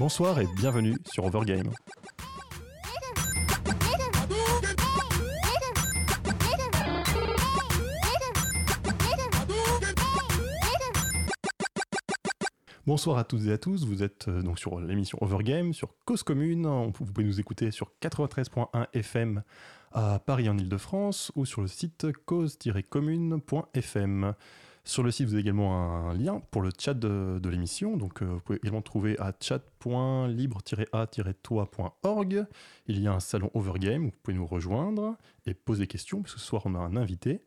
Bonsoir et bienvenue sur Overgame. Bonsoir à toutes et à tous, vous êtes euh, donc sur l'émission Overgame, sur Cause Commune, vous pouvez nous écouter sur 93.1 FM à Paris en Ile-de-France ou sur le site cause-commune.fm. Sur le site, vous avez également un lien pour le chat de, l'émission. Donc, euh, vous pouvez également trouver à chat.libre-a-toi.org. Il y a un salon Overgame où vous pouvez nous rejoindre et poser des questions, parce que ce soir, on a un invité.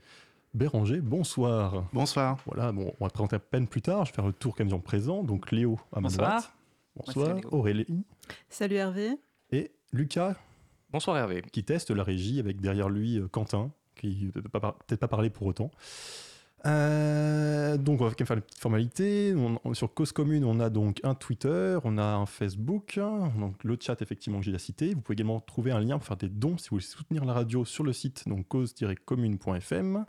Béranger, bonsoir. Bonsoir. Voilà, bon, on va te présenter à peine plus tard. Je vais faire le tour comme ils présent. Donc, Léo à ma bonsoir. droite. Bonsoir. Aurélie. Salut Hervé. Et Lucas. Bonsoir Hervé. Qui teste la régie avec derrière lui euh, Quentin, qui ne peut peut-être pas parler pour autant. Euh, donc on va faire les petites formalités. sur Cause Commune, on a donc un Twitter, on a un Facebook, donc le chat effectivement que j'ai cité. Vous pouvez également trouver un lien pour faire des dons si vous voulez soutenir la radio sur le site donc cause-commune.fm.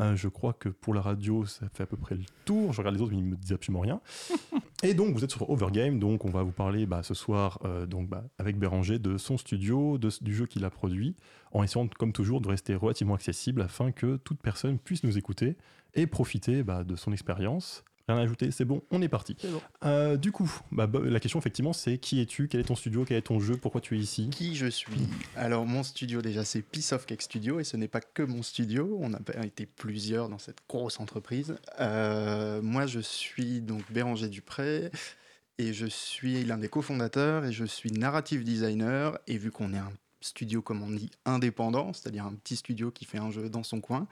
Euh, je crois que pour la radio, ça fait à peu près le tour. Je regarde les autres, mais ils me disent absolument rien. Et donc, vous êtes sur Overgame, donc on va vous parler bah, ce soir, euh, donc, bah, avec Béranger, de son studio, du jeu qu'il a produit, en essayant, comme toujours, de rester relativement accessible afin que toute personne puisse nous écouter et profiter bah, de son expérience. Rien à ajouter, c'est bon, on est parti. Euh, du coup, bah, bah, la question effectivement c'est qui es-tu? Quel est ton studio? Quel est ton jeu? Pourquoi tu es ici? Qui je suis? Alors mon studio déjà c'est Piece of Cake Studio et ce n'est pas que mon studio, on a été plusieurs dans cette grosse entreprise. Euh, moi je suis donc Béranger Dupré et je suis l'un des cofondateurs et je suis narrative designer et vu qu'on est un studio comme on dit indépendant, c'est-à-dire un petit studio qui fait un jeu dans son coin,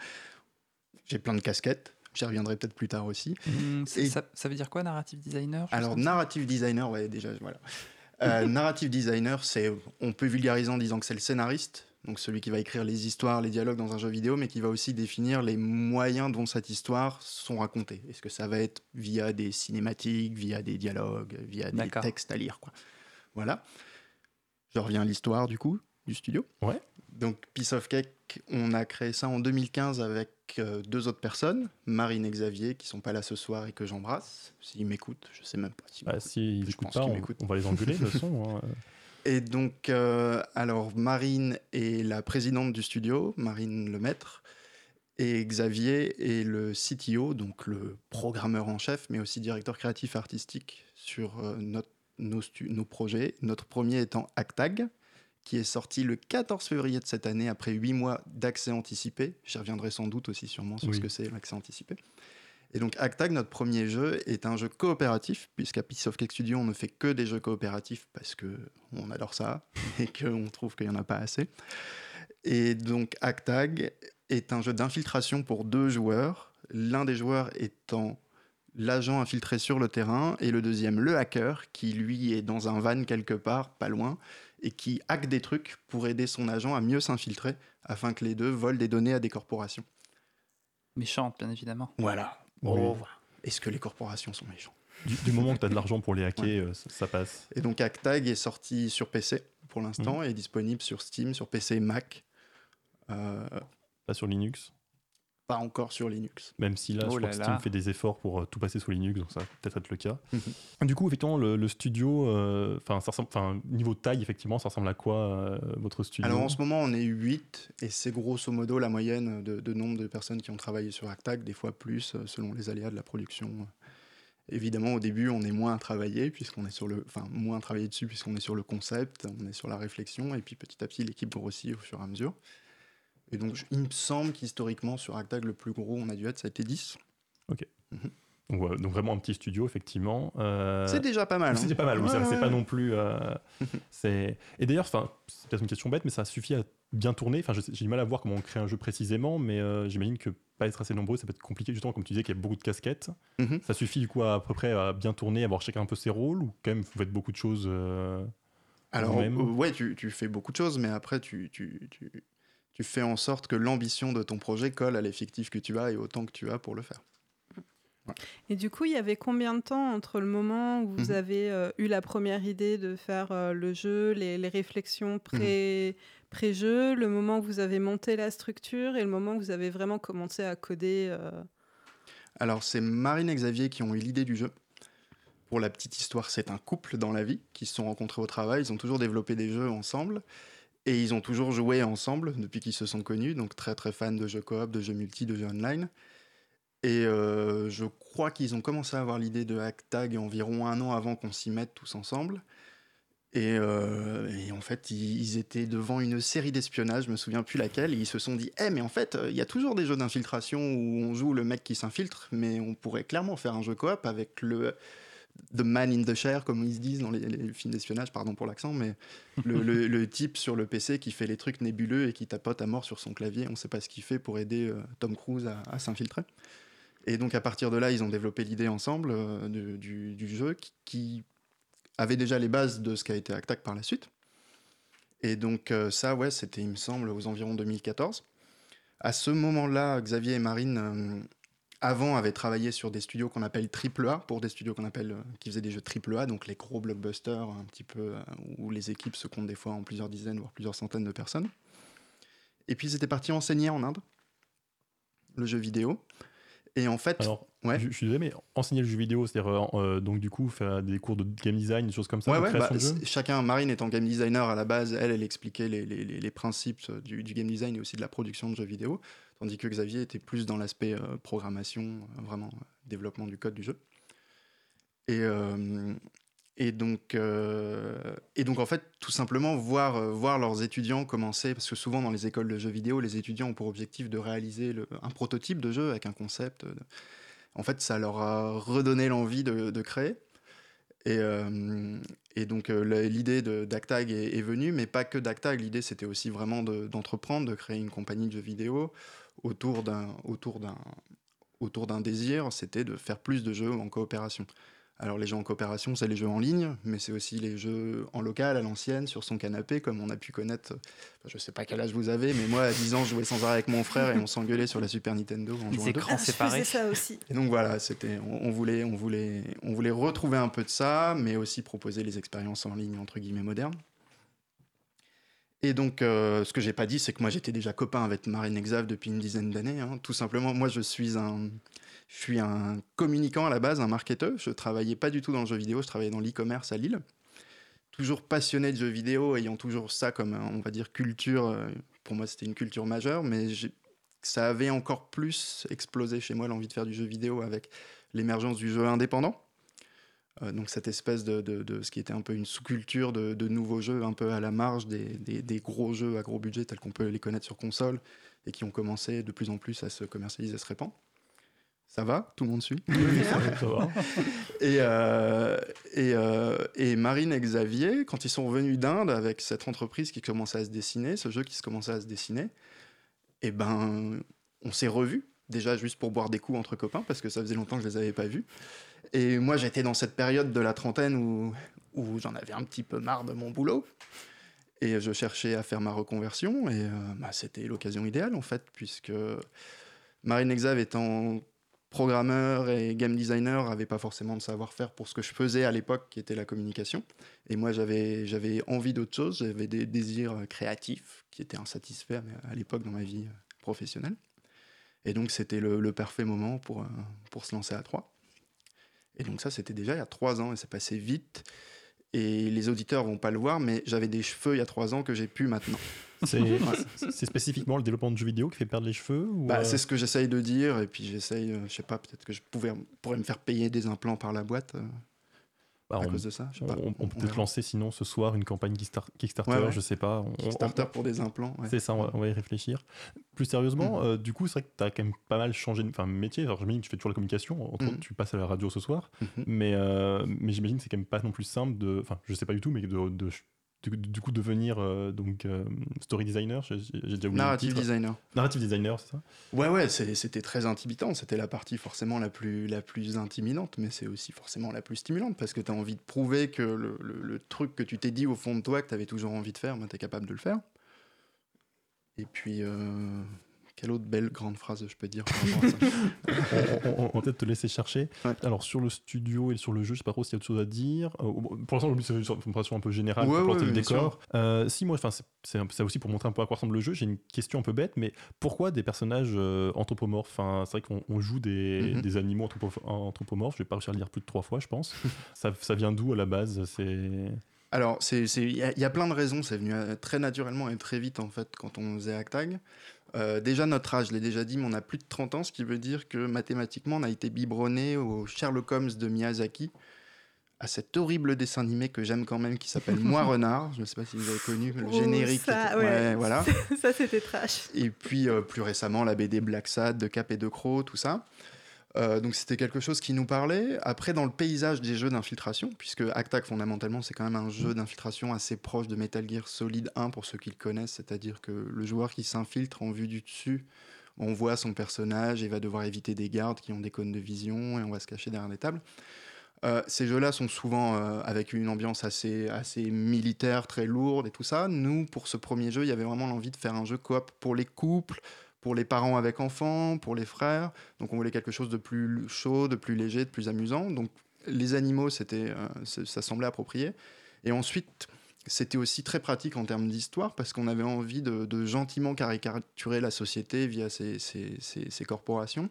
j'ai plein de casquettes. J'y reviendrai peut-être plus tard aussi. Mmh, ça, veut dire quoi, narrative designer Alors, narrative designer, ouais, déjà, voilà. Euh, narrative designer, c'est, on peut vulgariser en disant que c'est le scénariste, donc celui qui va écrire les histoires, les dialogues dans un jeu vidéo, mais qui va aussi définir les moyens dont cette histoire sont racontées. Est-ce que ça va être via des cinématiques, via des dialogues, via des textes à lire, quoi. Voilà. Je reviens à l'histoire du coup du studio. Ouais. Donc Piece of Cake, on a créé ça en 2015 avec deux autres personnes, Marine et Xavier, qui sont pas là ce soir et que j'embrasse. S'ils m'écoutent, je sais même pas. Si bah, s'ils n'écoutent pas, on, va les engueuler toute façon. Hein. Et donc, euh, alors Marine est la présidente du studio, Marine Lemaître, et Xavier est le CTO, donc le programmeur en chef, mais aussi directeur créatif artistique sur euh, notre, nos, nos, projets. Notre premier étant Actag, qui est sorti le 14 février de cette année après 8 mois d'accès anticipé. J'y reviendrai sans doute aussi sûrement sur ce que c'est l'accès anticipé. Et donc Actag, notre premier jeu, est un jeu coopératif, puisqu'à Piece of Cake Studio, on ne fait que des jeux coopératifs parce que on adore ça et qu'on trouve qu'il n'y en a pas assez. Et donc Actag est un jeu d'infiltration pour deux joueurs, l'un des joueurs étant l'agent infiltré sur le terrain et le deuxième le hacker qui lui est dans un van quelque part, pas loin, et qui hack des trucs pour aider son agent à mieux s'infiltrer afin que les deux volent des données à des corporations. Méchante, bien évidemment. Voilà. Oh, Est-ce que les corporations sont méchantes? Du, moment que tu as de l'argent pour les hacker, euh, ça, passe. Et donc Hacktag est sorti sur PC pour l'instant, mmh. et est disponible sur Steam, sur PC et Mac. Euh, pas sur Linux pas encore sur Linux. Même si là, oh je crois que Steam fait des efforts pour euh, tout passer sous Linux, donc ça va peut-être être le cas. Mhm. Du coup, effectivement, le, studio, euh, enfin, ressemble, niveau de taille, effectivement, ça ressemble à quoi euh, votre studio? Alors en ce moment, on est 8 et c'est grosso modo la moyenne de, nombre de personnes qui ont travaillé sur Actag, des fois plus selon les aléas de la production. Évidemment, au début, on est moins à travailler puisqu'on est sur le, enfin moins à travailler dessus puisqu'on est sur le concept, on est sur la réflexion et puis petit à petit l'équipe grossit au fur et à mesure. Et donc, il me semble qu'historiquement, sur Actag, le plus gros, on a dû être, ça a été 10. Ok. Mhm. donc, donc, vraiment un petit studio, effectivement. Euh, c'est déjà pas mal. C'est déjà pas mal, oui, c'est pas non plus. Euh, c'est Et d'ailleurs, c'est peut-être une question bête, mais ça suffit à bien tourner. Enfin, j'ai du mal à voir comment on crée un jeu précisément, mais euh, j'imagine que pas être assez nombreux, ça peut être compliqué, justement, comme tu disais, qu'il y a beaucoup de casquettes. Mhm. Ça suffit, du coup, à, peu près à bien tourner, avoir chacun un peu ses rôles, ou quand même, vous faites beaucoup de choses. Alors, ouais, tu, tu, fais beaucoup de choses, mais après, tu, tu, tu tu fais en sorte que l'ambition de ton projet colle à l'effectif que tu as et autant que tu as pour le faire. Et du coup, il y avait combien de temps entre le moment où vous mhm. avez euh, eu la première idée de faire euh, le jeu, les, réflexions pré, mhm. jeu le moment où vous avez monté la structure et le moment où vous avez vraiment commencé à coder euh? Alors, c'est Marine et Xavier qui ont eu l'idée du jeu. pour la petite histoire, c'est un couple dans la vie qui se sont rencontrés au travail. Ils ont toujours développé des jeux ensemble. Et ils ont toujours joué ensemble depuis qu'ils se sont connus. Donc très très fans de jeux coop, de jeux multi, de jeux online. Et euh, je crois qu'ils ont commencé à avoir l'idée de Hacktag environ un an avant qu'on s'y mette tous ensemble. Et, euh, en fait, ils, étaient devant une série d'espionnage, je me souviens plus laquelle, et ils se sont dit Eh, mais en fait, il y a toujours des jeux d'infiltration où on joue le mec qui s'infiltre, mais on pourrait clairement faire un jeu coop avec le, The Man in the Chair, comme ils se disent dans les, films d'espionnage, pardon pour l'accent, mais le, type sur le PC qui fait les trucs nébuleux et qui tapote à mort sur son clavier. On ne sait pas ce qu'il fait pour aider euh, Tom Cruise à, s'infiltrer. Et donc à partir de là, ils ont développé l'idée ensemble euh, du, jeu qui, avait déjà les bases de ce qu'a été Actac par la suite. Et donc euh, ça, ouais, c'était, il me semble, aux environs 2014. À ce moment-là, Xavier et Marine avant avait travaillé sur des studios qu'on appelle triple A, pour des studios qu'on appelle euh, qui faisaient des jeux triple A, donc les gros blockbusters un petit peu euh, où les équipes se comptent des fois en plusieurs dizaines voire plusieurs centaines de personnes. Et puis ils étaient partis enseigner en Inde le jeu vidéo. Et en fait, Alors, ouais. je, suis désolé, mais enseigner le jeu vidéo, c'est-à-dire euh, donc du coup faire des cours de game design, des choses comme ça, ouais, bah, Chacun, Marine étant game designer à la base, elle, elle expliquait les, les, les principes du, du, game design et aussi de la production de jeux vidéo tandis que Xavier était plus dans l'aspect euh, programmation, euh, vraiment euh, développement du code du jeu. Et, donc, en fait, tout simplement, voir, leurs étudiants commencer, parce que souvent dans les écoles de jeux vidéo, les étudiants ont pour objectif de réaliser un prototype de jeu avec un concept. En fait, ça leur a redonné l'envie de, de, créer. Et, donc l'idée d'Actag est, est, venue, mais pas que d'Actag. L'idée, c'était aussi vraiment d'entreprendre, de, créer une compagnie de jeux vidéo autour d'un autour d'un autour d'un désir, c'était de faire plus de jeux en coopération. Alors les jeux en coopération, c'est les jeux en ligne, mais c'est aussi les jeux en local, à l'ancienne, sur son canapé, comme on a pu connaître. je sais pas quel âge vous avez, mais moi, à 10 ans, je jouais sans arrêt avec mon frère et on s'engueulait sur la Super Nintendo en jouant écrans ah, séparés. ça aussi. Et donc voilà, c'était, on, voulait, on voulait, on voulait retrouver un peu de ça, mais aussi proposer les expériences en ligne entre guillemets modernes. Et donc, euh, ce que j'ai pas dit, c'est que moi j'étais déjà copain avec Marine Exave depuis une dizaine d'années. Hein. Tout simplement, moi je suis un, suis un communicant à la base, un marketeur. Je travaillais pas du tout dans le jeu vidéo, je travaillais dans l'e-commerce à Lille. Toujours passionné de jeux vidéo, ayant toujours ça comme, on va dire, culture. Euh, pour moi, c'était une culture majeure, mais ça avait encore plus explosé chez moi l'envie de faire du jeu vidéo avec l'émergence du jeu indépendant. Euh, donc cette espèce de, de, ce qui était un peu une sous-culture de, de, nouveaux jeux un peu à la marge des, des, des gros jeux à gros budget tels qu'on peut les connaître sur console et qui ont commencé de plus en plus à se commercialiser, à se répandre. Ça va? Tout le monde suit? Oui, ça, va. et, euh, et, euh, et, Marine et Xavier, quand ils sont revenus d'Inde avec cette entreprise qui commençait à se dessiner, ce jeu qui se commençait à se dessiner, eh ben, on s'est revus, déjà juste pour boire des coups entre copains, parce que ça faisait longtemps que je les avais pas vus. Et moi, j'étais dans cette période de la trentaine où, j'en avais un petit peu marre de mon boulot. Et je cherchais à faire ma reconversion. Et euh, bah, c'était l'occasion idéale, en fait, puisque Marine Exave étant programmeur et game designer avait pas forcément de savoir-faire pour ce que je faisais à l'époque qui était la communication et moi j'avais envie d'autre chose j'avais des désirs créatifs qui étaient insatisfaits à l'époque dans ma vie professionnelle et donc c'était le, le, parfait moment pour, euh, pour se lancer à trois et donc ça, c'était déjà il y a trois ans et c'est passé vite. Et les auditeurs vont pas le voir, mais j'avais des cheveux il y a trois ans que j'ai plus maintenant. C'est spécifiquement le développement de jeux vidéo qui fait perdre les cheveux bah, euh C'est ce que j'essaye de dire. Et puis j'essaye, euh, je sais pas, peut-être que je pouvais, pourrais me faire payer des implants par la boîte. Euh. Bah, à cause de ça. on, peut peut-être lancer sinon ce soir une campagne Kickstarter, je sais pas. Kickstarter pour des implants. C'est ça, on va, y réfléchir. Plus sérieusement, mm. euh, du coup, c'est vrai que tu as quand même pas mal changé de métier. Alors, j'imagine que tu fais toujours la communication, entre mm. tu passes à la radio ce soir, mm-hmm. mais, euh, mais j'imagine que c'est quand même pas non plus simple de. Enfin, je sais pas du tout, mais de, de du, coup devenir euh, donc euh, story designer j'ai déjà narrative designer. Narrative designer c'est ça? Ouais ouais c'était très intimidant. C'était la partie forcément la plus la plus intimidante mais c'est aussi forcément la plus stimulante parce que tu as envie de prouver que le, le, truc que tu t'es dit au fond de toi que tu avais toujours envie de faire ben, tu es capable de le faire. Et puis euh, quelle autre belle grande phrase je peux dire on, peut-être te laisser chercher. Alors sur le studio et sur le jeu, je sais pas trop s'il y a autre chose à dire. Euh, pour l'instant, c'est une présentation un peu générale pour planter le décor. Euh, si moi, c'est aussi pour montrer un peu à quoi ressemble le jeu. J'ai une question un peu bête, mais pourquoi des personnages euh, anthropomorphes? Enfin, C'est vrai qu'on joue des, mhm. des animaux anthropomorphes. Je vais pas réussir à le lire plus de trois fois, je pense. ça, ça vient d'où à la base? C'est alors, il y, a plein de raisons. C'est venu très naturellement et très vite, en fait, quand on faisait Actag. Euh, déjà, notre âge, je l'ai déjà dit, mais on a plus de 30 ans, ce qui veut dire que mathématiquement, on a été biberonné au Sherlock Holmes de Miyazaki, à cet horrible dessin animé que j'aime quand même, qui s'appelle Moi Renard. Je ne sais pas si vous avez connu le oh, générique. Ça, voilà. ça c'était trash. Et puis, euh, plus récemment, la BD Black Sad de Cap et de Croc, tout ça. Euh, donc c'était quelque chose qui nous parlait. Après, dans le paysage des jeux d'infiltration, puisque Actac fondamentalement c'est quand même un jeu d'infiltration assez proche de Metal Gear Solid 1 pour ceux qui le connaissent, c'est-à-dire que le joueur qui s'infiltre en vue du dessus, on voit son personnage et va devoir éviter des gardes qui ont des cônes de vision et on va se cacher derrière des tables. Euh, ces jeux-là sont souvent euh, avec une ambiance assez, assez militaire, très lourde et tout ça. Nous, pour ce premier jeu, il y avait vraiment l'envie de faire un jeu coop pour les couples, pour les parents avec enfants, pour les frères. Donc on voulait quelque chose de plus chaud, de plus léger, de plus amusant. Donc les animaux, c'était, euh, ça semblait approprié. Et ensuite, c'était aussi très pratique en termes d'histoire parce qu'on avait envie de, gentiment caricaturer la société via ces, corporations.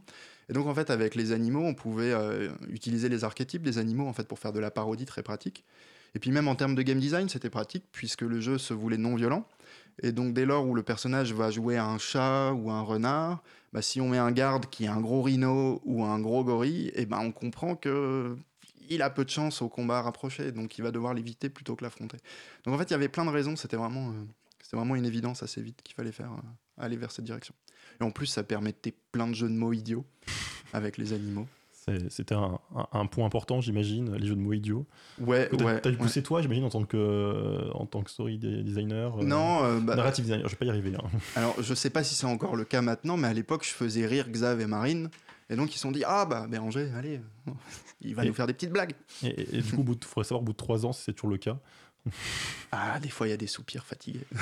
Et donc en fait, avec les animaux, on pouvait euh, utiliser les archétypes des animaux en fait pour faire de la parodie très pratique. Et puis même en termes de game design, c'était pratique puisque le jeu se voulait non violent. Et donc, dès lors où le personnage va jouer un chat ou un renard, bah, si on met un garde qui est un gros rhino ou un gros gorille, et eh ben on comprend que il a peu de chance au combat rapproché, donc il va devoir l'éviter plutôt que l'affronter. Donc en fait, il y avait plein de raisons, c'était vraiment, euh, vraiment une évidence assez vite qu'il fallait faire, euh, aller vers cette direction. Et en plus, ça permettait plein de jeux de mots idiots avec les animaux. C'était un, point important, j'imagine, les jeux de mots idiots. Ouais, ouais. T'as dû pousser toi, j'imagine, en tant que en tant que story designer. Euh, non, euh, bah, narrative designer. Je vais pas y arriver. Hein. Alors, je sais pas si c'est encore le cas maintenant, mais à l'époque, je faisais rire Xav et Marine, et donc ils se sont dit ah bah Béranger, allez, il va nous faire des petites blagues. Et, du coup, il faudrait savoir au bout de trois ans si c'est toujours le cas. Ah, des fois, il y a des soupirs fatigués.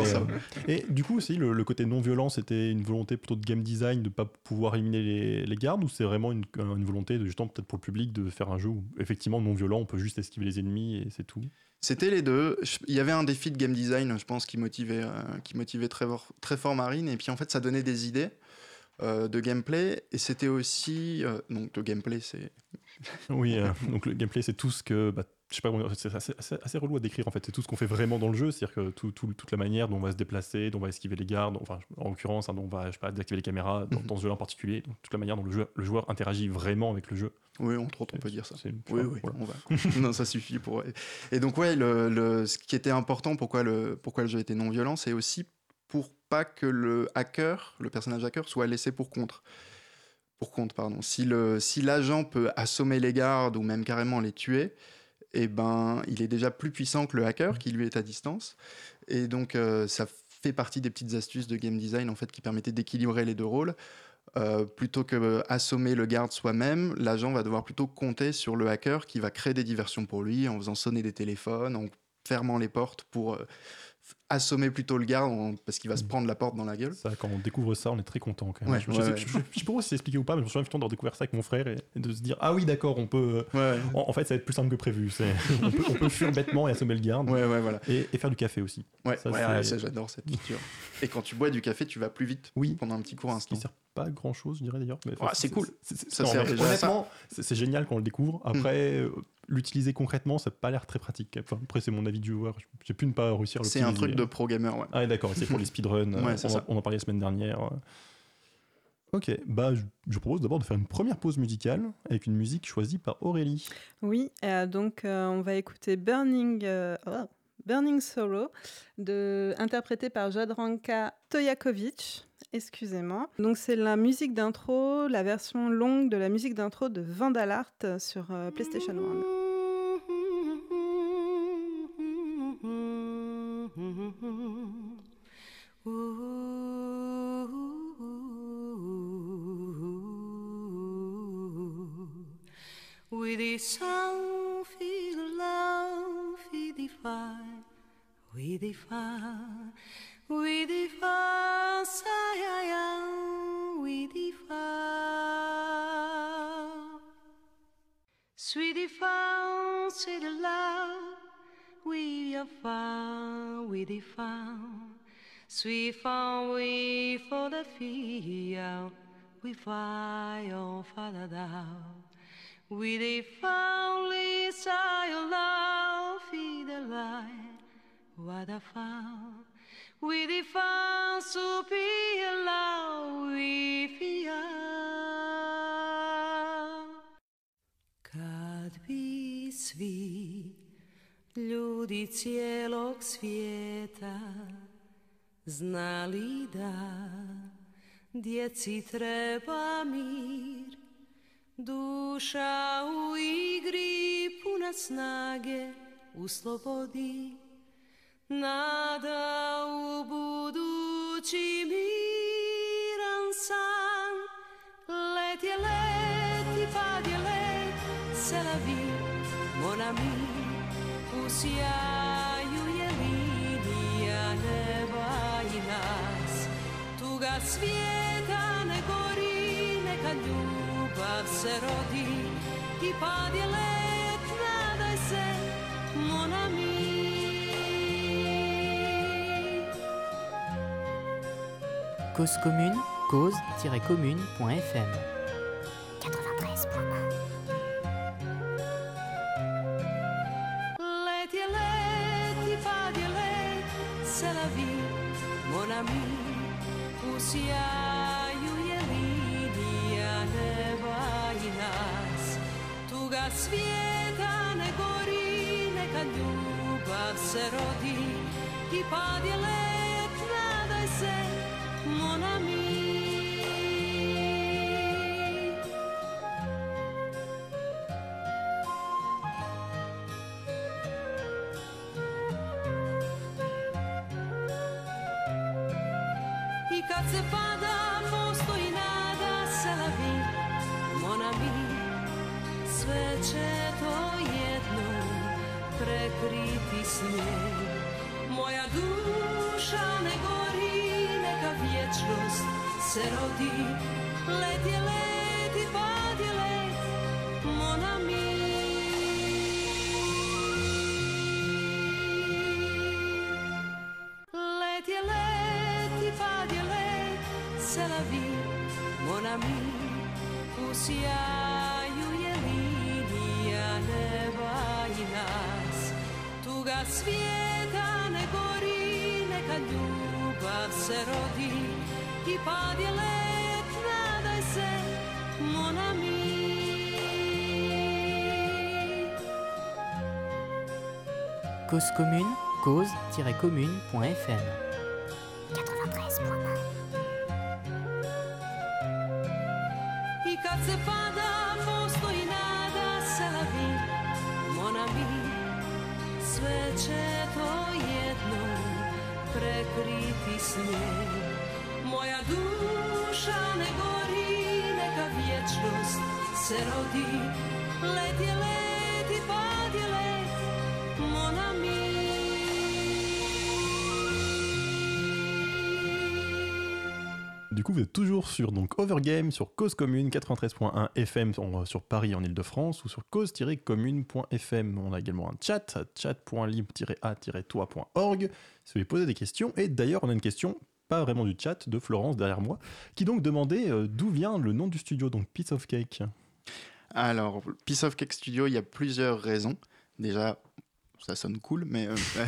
Euh, et du coup, aussi, le, côté non-violent, c'était une volonté plutôt de game design de ne pas pouvoir éliminer les, gardes ou c'est vraiment une, volonté, de, justement, peut-être pour le public, de faire un jeu où, effectivement, non-violent, on peut juste esquiver les ennemis et c'est tout? C'était les deux. Il y avait un défi de game design, je pense, qui motivait, euh, qui motivait très, très fort Marine. Et puis, en fait, ça donnait des idées. Euh, de gameplay et c'était aussi donc le gameplay c'est oui donc le gameplay c'est tout ce que bah, je sais pas, c'est assez, relou à décrire en fait. C'est tout ce qu'on fait vraiment dans le jeu, c'est-à-dire que tout, toute la manière dont on va se déplacer, dont on va esquiver les gardes, enfin en l'occurrence, hein, dont on va je sais pas, désactiver les caméras dans, mhm. ce jeu en particulier, donc toute la manière dont le, le, joueur interagit vraiment avec le jeu. Oui, entre autres, on peut dire ça. Oui, oui, on va. non, ça suffit pour. Et donc ouais, le, ce qui était important, pourquoi le, pourquoi le jeu était non violent, c'est aussi pour pas que le hacker, le personnage hacker, soit laissé pour contre pour compte, pardon. Si l'agent si peut assommer les gardes ou même carrément les tuer, eh ben, il est déjà plus puissant que le hacker qui lui est à distance. Et donc, euh, ça fait partie des petites astuces de game design en fait qui permettaient d'équilibrer les deux rôles. Euh, plutôt que assommer le garde soi-même, l'agent va devoir plutôt compter sur le hacker qui va créer des diversions pour lui en faisant sonner des téléphones, en fermant les portes pour euh, assommer plutôt le garde parce qu'il va se mm. prendre la porte dans la gueule. Ça, quand on découvre ça, on est très content. Quand même. je, ne sais, pas si c'est expliqué ou pas, mais je me souviens de découvrir ça avec mon frère et, de se dire ah oui d'accord, on peut. En, fait, ça va être plus simple que prévu. on, peut, on peut fuir bêtement et assommer le garde. Ouais, ouais, voilà. Et, faire du café aussi. Ouais, ça, j'adore cette feature. et quand tu bois du café, tu vas plus vite. Oui. Pendant un petit court instant. Qui sert pas grand chose, je dirais d'ailleurs. c'est cool. Ça sert honnêtement, c'est génial quand on le découvre. Après. Mm l'utiliser concrètement, ça n'a pas l'air très pratique. après, c'est mon avis du joueur. J'ai pu ne pas réussir à C'est un truc de pro gamer, ouais. Ah, d'accord, c'est pour les speedruns. ouais, on, on, en parlait la semaine dernière. Ok, bah, je, propose d'abord de faire une première pause musicale avec une musique choisie par Aurélie. Oui, euh, donc euh, on va écouter Burning, euh, oh, Burning Sorrow, de, interprété par Jadranka Tojakovic excusez-moi. Donc c'est la musique d'intro, la version longue de la musique d'intro de Vandal Art sur euh, PlayStation 1. Uidi fa, uidi we sayaya, uidi Sweet Sweetie fa, say the love, we are fa, uidi fa. Sweet fa, we for the fear, we fa, oh, father thou. We they found Lisa, your love, feed the light. What a fan. We love, we feel. Kad bi svi ljudi cijelog svijeta znali da djeci treba mir, duša u igri puna snage u slobodi, nada u budući miran san, let je let i pad je let, c'est la vie, mon ami, u sjaju je linija neba i nas. Tuga svijeta ne gori, neka ljubav se rodi i pad je let, nadaj se, mon ami. Cause commune, cause-commune.fm 93.1 Let je let i pad je let, c'est la vie, mon ami. U sjaju je linija neba i nas. Tuga svijeta ne gori, neka ljubav se rodi. I pad je let, nadaj se, mon se rodi Let je let i pad je let, mon ami Let je let i pad je let, c'est la vie, mon ami. U sjaju je linija neba i nas. Tuga svijeta ne gori, neka ljubav se rodi. Cause commune, cause-commune.fm Du coup, vous êtes toujours sur donc Overgame, sur Cause Commune 93.1 FM sur Paris en Ile-de-France ou sur cause-commune.fm. On a également un chat, chat.libre-a-toi.org si vous voulez poser des questions. Et d'ailleurs, on a une question, pas vraiment du chat, de Florence derrière moi, qui donc demandait euh, d'où vient le nom du studio, donc Piece of Cake? Alors, Piece of Cake Studio, il y a plusieurs raisons. Déjà, ça sonne cool, mais euh,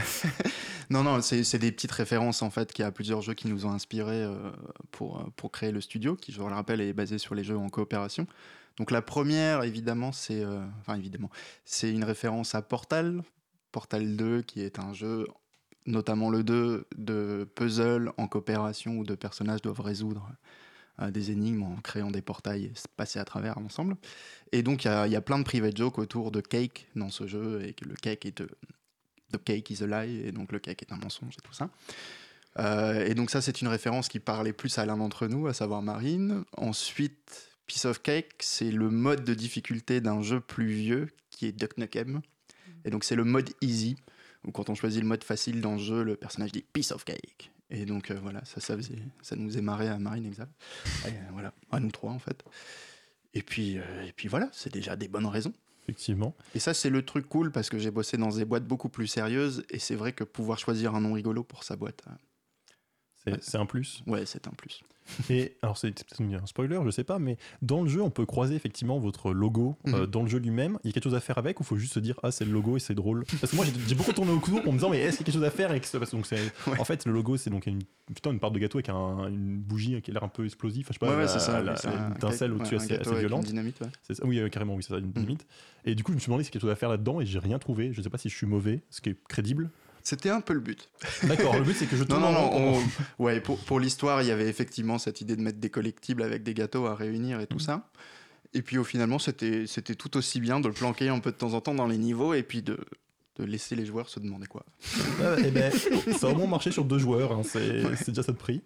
non, non, c'est des petites références en fait. Qu'il y a plusieurs jeux qui nous ont inspirés euh, pour, euh, pour créer le studio, qui, je le rappelle, est basé sur les jeux en coopération. Donc la première, évidemment, c'est euh, une référence à Portal, Portal 2, qui est un jeu, notamment le 2, de puzzle en coopération où deux personnages doivent résoudre des énigmes en créant des portails et se passer à travers ensemble. Et donc, il y, y a plein de private jokes autour de cake dans ce jeu, et que le cake est. the cake is a lie, et donc le cake est un mensonge et tout ça. Euh, et donc, ça, c'est une référence qui parlait plus à l'un d'entre nous, à savoir Marine. Ensuite, Piece of Cake, c'est le mode de difficulté d'un jeu plus vieux qui est Duck Nukem. Et donc, c'est le mode easy, où quand on choisit le mode facile dans le jeu, le personnage dit Piece of Cake. Et donc, euh, voilà, ça, ça, faisait, ça nous est marré à Marine, exact. Et, euh, voilà, à nous trois, en fait. Et puis, euh, et puis voilà, c'est déjà des bonnes raisons. Effectivement. Et ça, c'est le truc cool parce que j'ai bossé dans des boîtes beaucoup plus sérieuses et c'est vrai que pouvoir choisir un nom rigolo pour sa boîte, euh, C'est c'est un plus. ouais, c'est un plus. Et alors, c'est peut-être un spoiler, je sais pas, mais dans le jeu, on peut croiser effectivement votre logo euh, Mhm. dans le jeu lui-même. Il y a quelque chose à faire avec ou faut juste se dire, ah, c'est le logo et c'est drôle? Parce que moi, j'ai beaucoup tourné au cours en me disant, mais est-ce qu'il y a quelque chose à faire. Parce que donc, Ouais. En fait, le logo, c'est donc une, putain, une part de gâteau avec un- une bougie qui a l'air un peu explosive. Enfin, je sais pas, ouais, ouais, c'est ça. la- un- étincelle ouais, au-dessus un assez, assez avec une violente. dynamite, ouais. Ça, oui, euh, carrément, oui, c'est ça, une dynamite. Et du coup, je me suis demandé s'il y a quelque chose à faire là-dedans et j'ai rien trouvé. Je sais pas si je suis mauvais, ce qui est crédible. C'était un peu le but. D'accord, le but c'est que je Non, tourne non, non. rond. on- Ouais, pour, pour l'histoire, il y avait effectivement cette idée de mettre des collectibles avec des gâteaux à réunir et tout Mhm. ça. Et puis au finalement, c'était tout aussi bien de le planquer un peu de temps en temps dans les niveaux et puis de, de laisser les joueurs se demander quoi. Eh ben, ça a au moins marché sur deux joueurs, hein, c'est Ouais. déjà ça de prix.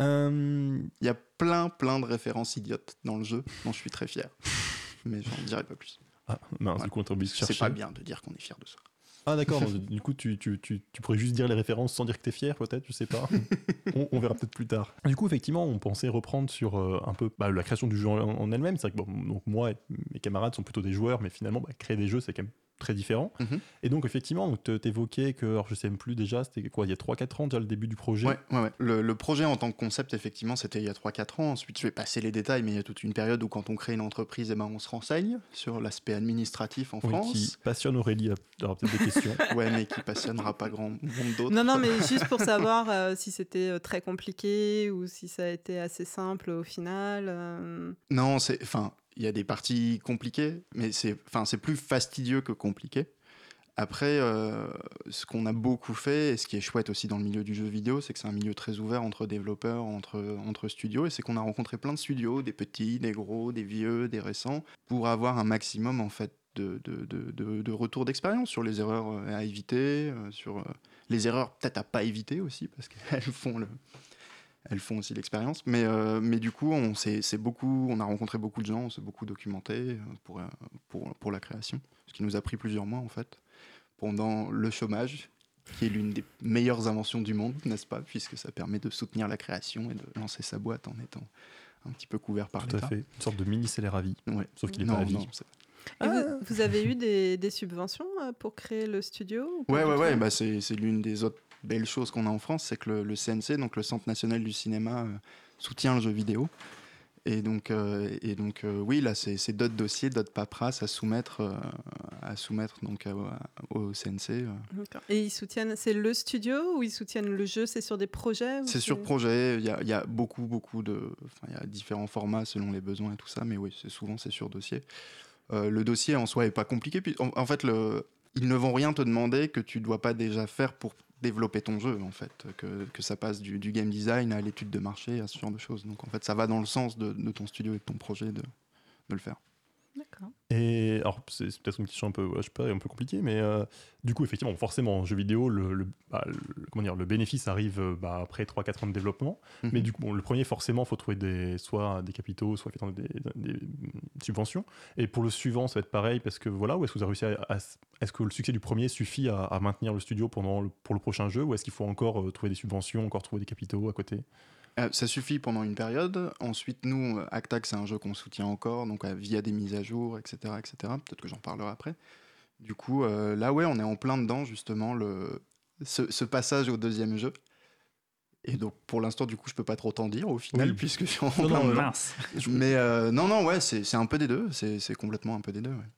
Euh, Il y a plein, plein de références idiotes dans le jeu dont je suis très fier. Mais j'en dirai pas plus. Ah, mince, du coup, on C'est pas bien de dire qu'on est fier de ça. Ah, d'accord, du coup, tu, tu, tu, tu pourrais juste dire les références sans dire que t'es fier, peut-être, je sais pas. on, on verra peut-être plus tard. Du coup, effectivement, on pensait reprendre sur euh, un peu bah, la création du jeu en, en elle-même. C'est vrai que bon, donc, moi et mes camarades sont plutôt des joueurs, mais finalement, bah, créer des jeux, c'est quand même très différent. Mhm. Et donc, effectivement, t'évoquais que, alors je sais même plus déjà, c'était quoi, il y a 3-4 ans déjà le début du projet Ouais, ouais, ouais. Le, le projet en tant que concept, effectivement, c'était il y a 3-4 ans. Ensuite, je vais passer les détails, mais il y a toute une période où, quand on crée une entreprise, eh ben, on se renseigne sur l'aspect administratif en Oui, France. qui passionne Aurélie, elle aura peut-être des questions. Ouais, mais qui passionnera pas grand monde d'autres. Non, non, mais juste pour savoir euh, si c'était euh, très compliqué ou si ça a été assez simple au final. euh. Non, c'est, enfin, il y a des parties compliquées, mais c'est, plus fastidieux que compliqué. Après, euh, ce qu'on a beaucoup fait, et ce qui est chouette aussi dans le milieu du jeu vidéo, c'est que c'est un milieu très ouvert entre développeurs, entre, entre studios, et c'est qu'on a rencontré plein de studios, des petits, des gros, des vieux, des récents, pour avoir un maximum en fait de, de, de, de, retours d'expérience sur les erreurs euh, à éviter, euh, sur les erreurs peut-être à pas éviter aussi, parce qu'elles font le, elles font aussi l'expérience. Mais, euh, mais du coup, on, s'est- c'est beaucoup, on a rencontré beaucoup de gens, on s'est beaucoup documenté euh, pour, euh, pour, pour la création. Ce qui nous a pris plusieurs mois, en fait, pendant le chômage, qui est l'une des meilleures inventions du monde, n'est-ce pas? Puisque ça permet de soutenir la création et de lancer sa boîte en étant un petit peu couvert par Tout à l'État. fait. Une sorte de mini salaire à vie. Ouais. Sauf qu'il est Non, pas à vie. non, c'est- Et vous, vous avez eu des, des subventions pour créer le studio ou pas Ouais, ouais, ouais, bah c'est c'est l'une des autres belles choses qu'on a en France, c'est que le, le CNC, donc le Centre national du cinéma, euh, soutient le jeu vidéo. Et donc, euh, et donc euh, oui, là, c'est d'autres dossiers, d'autres paperasses à soumettre, euh, à soumettre donc, au CNC. Et ils soutiennent, c'est le studio ou ils soutiennent le jeu? C'est sur des projets C'est sur projet, il y a, il y a beaucoup, beaucoup de... Il y a différents formats selon les besoins et tout ça, mais oui, souvent c'est sur dossier. Le dossier en soi est pas compliqué. En fait, le, ils ne vont rien te demander que tu dois pas déjà faire pour développer ton jeu, en fait. Que, que ça passe du, du game design à l'étude de marché, à ce genre de choses. Donc, en fait, ça va dans le sens de, de ton studio et de ton projet de, de le faire. D'accord. Et alors, c'est peut-être une question un peu, je sais pas, un peu compliquée, mais euh, du coup, effectivement, forcément, en jeu vidéo, le, le- bah, le- comment dire, le bénéfice arrive euh, bah, après 3-4 ans de développement. Mhm. Mais du coup, bon, le premier, forcément, il faut trouver des, soit des capitaux, soit des, des- des subventions. Et pour le suivant, ça va être pareil, parce que voilà, où est-ce que vous avez réussi à. à- est-ce que le succès du premier suffit à, à maintenir le studio pendant le- pour le prochain jeu, ou est-ce qu'il faut encore euh, trouver des subventions, encore trouver des capitaux à côté? Euh, ça suffit pendant une période. Ensuite, nous, euh, Actac, c'est un jeu qu'on soutient encore, donc euh, via des mises à jour, etc. etc. Peut-être que j'en parlerai après. Du coup, euh, là, ouais, on est en plein dedans, justement, le... ce, ce passage au deuxième jeu. Et donc, pour l'instant, du coup, je peux pas trop t'en dire au final, Oui. puisque je suis en Non, plein non. Mince. Mais non, non, ouais, c'est un peu des deux. C'est c'est complètement un peu des deux. ouais.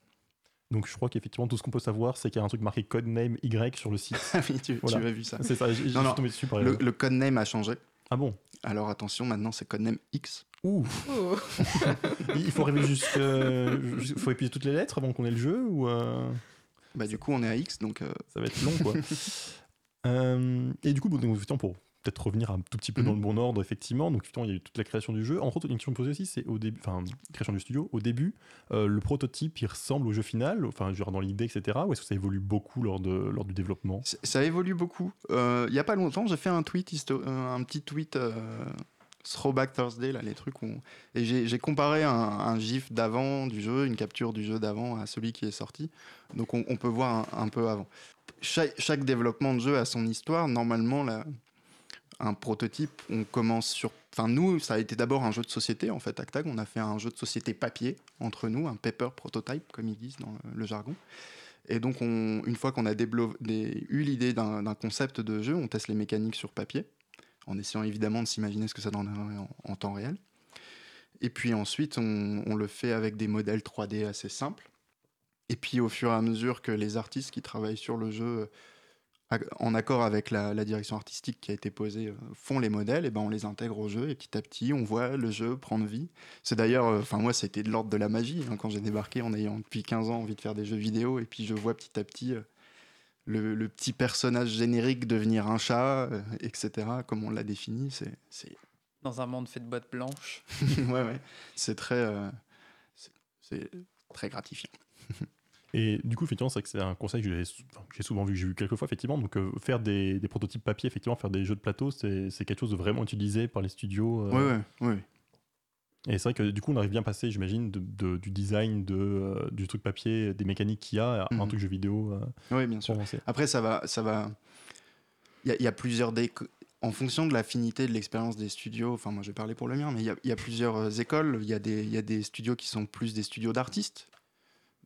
Donc, je crois qu'effectivement, tout ce qu'on peut savoir, c'est qu'il y a un truc marqué codename Y sur le site. Ah oui, tu, Voilà. tu as vu ça. c'est ça, j'ai tombé dessus par Le, le codename a changé. Ah bon Alors attention, maintenant, c'est codename X. Ouh Oh. Il faut arriver jusque. Il faut épuiser toutes les lettres avant qu'on ait le jeu ou euh, Bah, du coup, on est à X, donc euh, ça va être long quoi. Euh, et du coup, bon, donc, effectivement, pour peut-être revenir un tout petit peu dans le Mhm. bon ordre, effectivement, donc il y a eu toute la création du jeu. Entre autres, une question posée aussi, c'est au début, enfin, création du studio, au début, euh, le prototype, il ressemble au jeu final, enfin, genre dans l'idée, etc. Ou est-ce que ça évolue beaucoup lors, de, lors du développement? Ça évolue beaucoup. Euh, Il y a pas longtemps, j'ai fait un tweet, euh, un petit tweet euh, Throwback Thursday, là, les trucs où... Et j'ai comparé un, un gif d'avant du jeu, une capture du jeu d'avant à celui qui est sorti. Donc on, on peut voir un, un peu avant. Chaque, chaque développement de jeu a son histoire. Normalement, là, un prototype, on commence sur. Enfin, nous, ça a été d'abord un jeu de société, en fait, Actag. On a fait un jeu de société papier entre nous, un paper prototype, comme ils disent dans le, jargon. Et donc, on, une fois qu'on a des, eu l'idée d'un concept de jeu, on teste les mécaniques sur papier, en essayant évidemment de s'imaginer ce que ça donnerait en, temps réel. Et puis ensuite, on, on, le fait avec des modèles 3D assez simples. Et puis, au fur et à mesure que les artistes qui travaillent sur le jeu en accord avec la, direction artistique qui a été posée, euh, font les modèles, et ben on les intègre au jeu, et petit à petit, on voit le jeu prendre vie. C'est d'ailleurs, euh, enfin moi, c'était de l'ordre de la magie, hein, quand j'ai débarqué en ayant depuis 15 ans envie de faire des jeux vidéo, et puis je vois petit à petit euh, le, petit personnage générique devenir un chat, etc., comme on l'a défini, c'est... Dans un monde fait de boîtes blanches. ouais, ouais, c'est très... c'est très gratifiant. Et du coup, effectivement, c'est que c'est un conseil que j'ai souvent vu, que j'ai vu quelques fois, effectivement. Donc, euh, faire des, des, prototypes papier, effectivement, faire des jeux de plateau, c'est quelque chose de vraiment utilisé par les studios. Euh. Oui, oui, Et c'est vrai que du coup, on arrive bien à passer, j'imagine, de, du design, de, euh, du truc papier, des mécaniques qu'il y a, à un mhm. truc jeu vidéo. oui, bien sûr. Après, ça va. Ça va... Il y, a plusieurs En fonction de l'affinité de l'expérience des studios, enfin moi je vais parler pour le mien, mais il y, y, a plusieurs écoles. Il y, y, a des studios qui sont plus des studios d'artistes,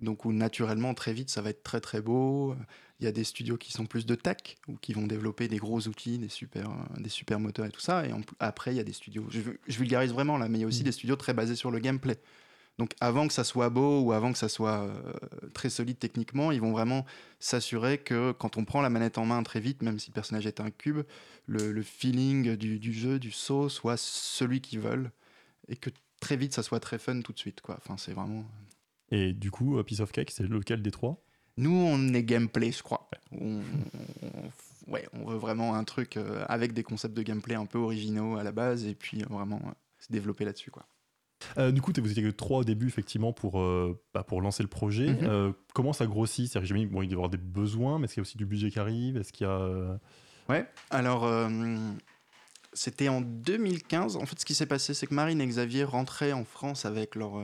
donc où naturellement très vite ça va être très très beau. Il y a des studios qui sont plus de tech ou qui vont développer des gros outils, des super, euh, des super moteurs et tout ça. Et après il y a des studios, je, vulgarise vraiment là, mais il y a aussi mm. des studios très basés sur le gameplay. Donc avant que ça soit beau ou avant que ça soit euh, très solide techniquement, ils vont vraiment s'assurer que quand on prend la manette en main très vite, même si le personnage est un cube, le, feeling du, du, jeu, du saut, soit celui qu'ils veulent et que très vite ça soit très fun tout de suite. Quoi. Enfin, c'est vraiment et du coup, Piece of Cake, c'est lequel des trois? Nous, on est gameplay, je crois. On, ouais, on veut vraiment un truc euh, avec des concepts de gameplay un peu originaux à la base et puis vraiment euh, se développer là-dessus, quoi. Euh, du coup, vous étiez que trois au début, effectivement, pour, bah, pour lancer le projet. Mhm. comment ça grossit? Cest bon, il doit y avoir des besoins, mais est-ce qu'il y a aussi du budget qui arrive? Est-ce qu'il y a... Ouais, alors c'était en 2015. En fait, ce qui s'est passé, c'est que Marine et Xavier rentraient en France avec leur,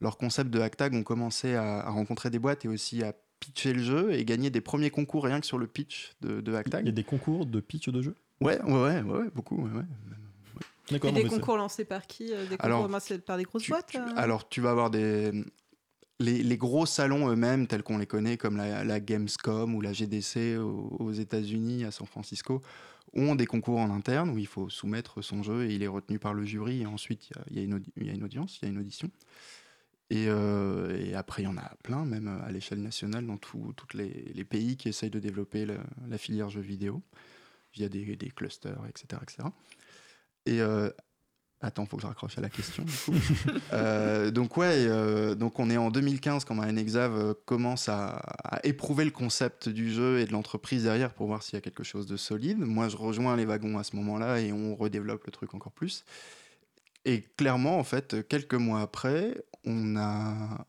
leur concept de Hacktag ont commencé à, rencontrer des boîtes et aussi à pitcher le jeu et gagner des premiers concours rien que sur le pitch de, de Hacktag. Il y a des concours de pitch de jeu? Ouais, ouais, ouais, ouais, beaucoup. Ouais, Et des concours lancés par qui euh, des concours alors, par des grosses boîtes euh? Alors, tu vas avoir des. Les, gros salons eux-mêmes, tels qu'on les connaît, comme la, Gamescom ou la GDC aux, États-Unis, à San Francisco, ont des concours en interne où il faut soumettre son jeu et il est retenu par le jury et ensuite il y, y, a une audience, il y a une audition. Euh, et, après, il y en a plein, même à l'échelle nationale, dans tous les, pays qui essayent de développer la, filière jeux vidéo, via des, des clusters, etc. etc. Et euh, attends, faut que je raccroche à la question. Euh, donc ouais, donc on est en 2015 quand Exave commence à, à, éprouver le concept du jeu et de l'entreprise derrière pour voir s'il y a quelque chose de solide. Moi, je rejoins les wagons à ce moment-là et on redéveloppe le truc encore plus. Et clairement, en fait, quelques mois après, on a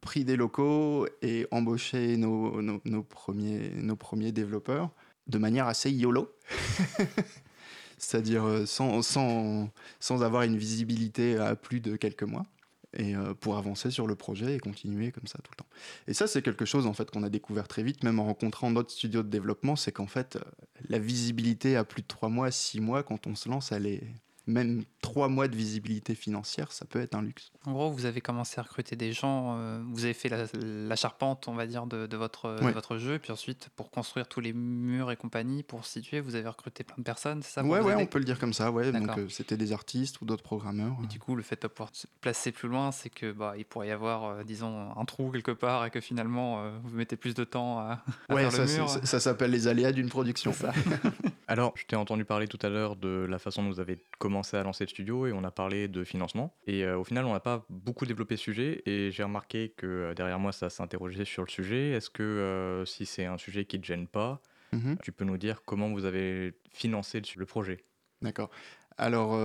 pris des locaux et embauché nos, nos, premiers, nos premiers développeurs de manière assez YOLO. C'est-à-dire euh, sans, sans, sans, avoir une visibilité à plus de quelques mois. Et euh, pour avancer sur le projet et continuer comme ça tout le temps. Et ça, c'est quelque chose en fait qu'on a découvert très vite, même en rencontrant d'autres studios de développement, c'est qu'en fait, euh, la visibilité à plus de trois mois, six mois, quand on se lance, elle est, même trois mois de visibilité financière, ça peut être un luxe. En gros, vous avez commencé à recruter des gens, euh, vous avez fait la, charpente, on va dire, de, votre, votre jeu, et puis ensuite, pour construire tous les murs et compagnie, pour situer, vous avez recruté plein de personnes, c'est ça Ouais, ouais, on peut le dire comme ça, ouais. Donc, euh, c'était des artistes ou d'autres programmeurs. Et du coup, le fait de pouvoir se placer plus loin, c'est que bah, il pourrait y avoir, euh, disons, un trou quelque part, et que finalement, vous mettez plus de temps à, ouais, faire ça, le mur. Ça, s'appelle les aléas d'une production. Ça. Alors, je t'ai entendu parler tout à l'heure de la façon dont vous avez commencé à lancer le studio et on a parlé de financement. Et euh, au final, on n'a pas beaucoup développé ce sujet et j'ai remarqué que euh, derrière moi, ça s'interrogeait sur le sujet. Est-ce que euh, si c'est un sujet qui ne te gêne pas, mhm. tu peux nous dire comment vous avez financé le, projet? D'accord. Alors,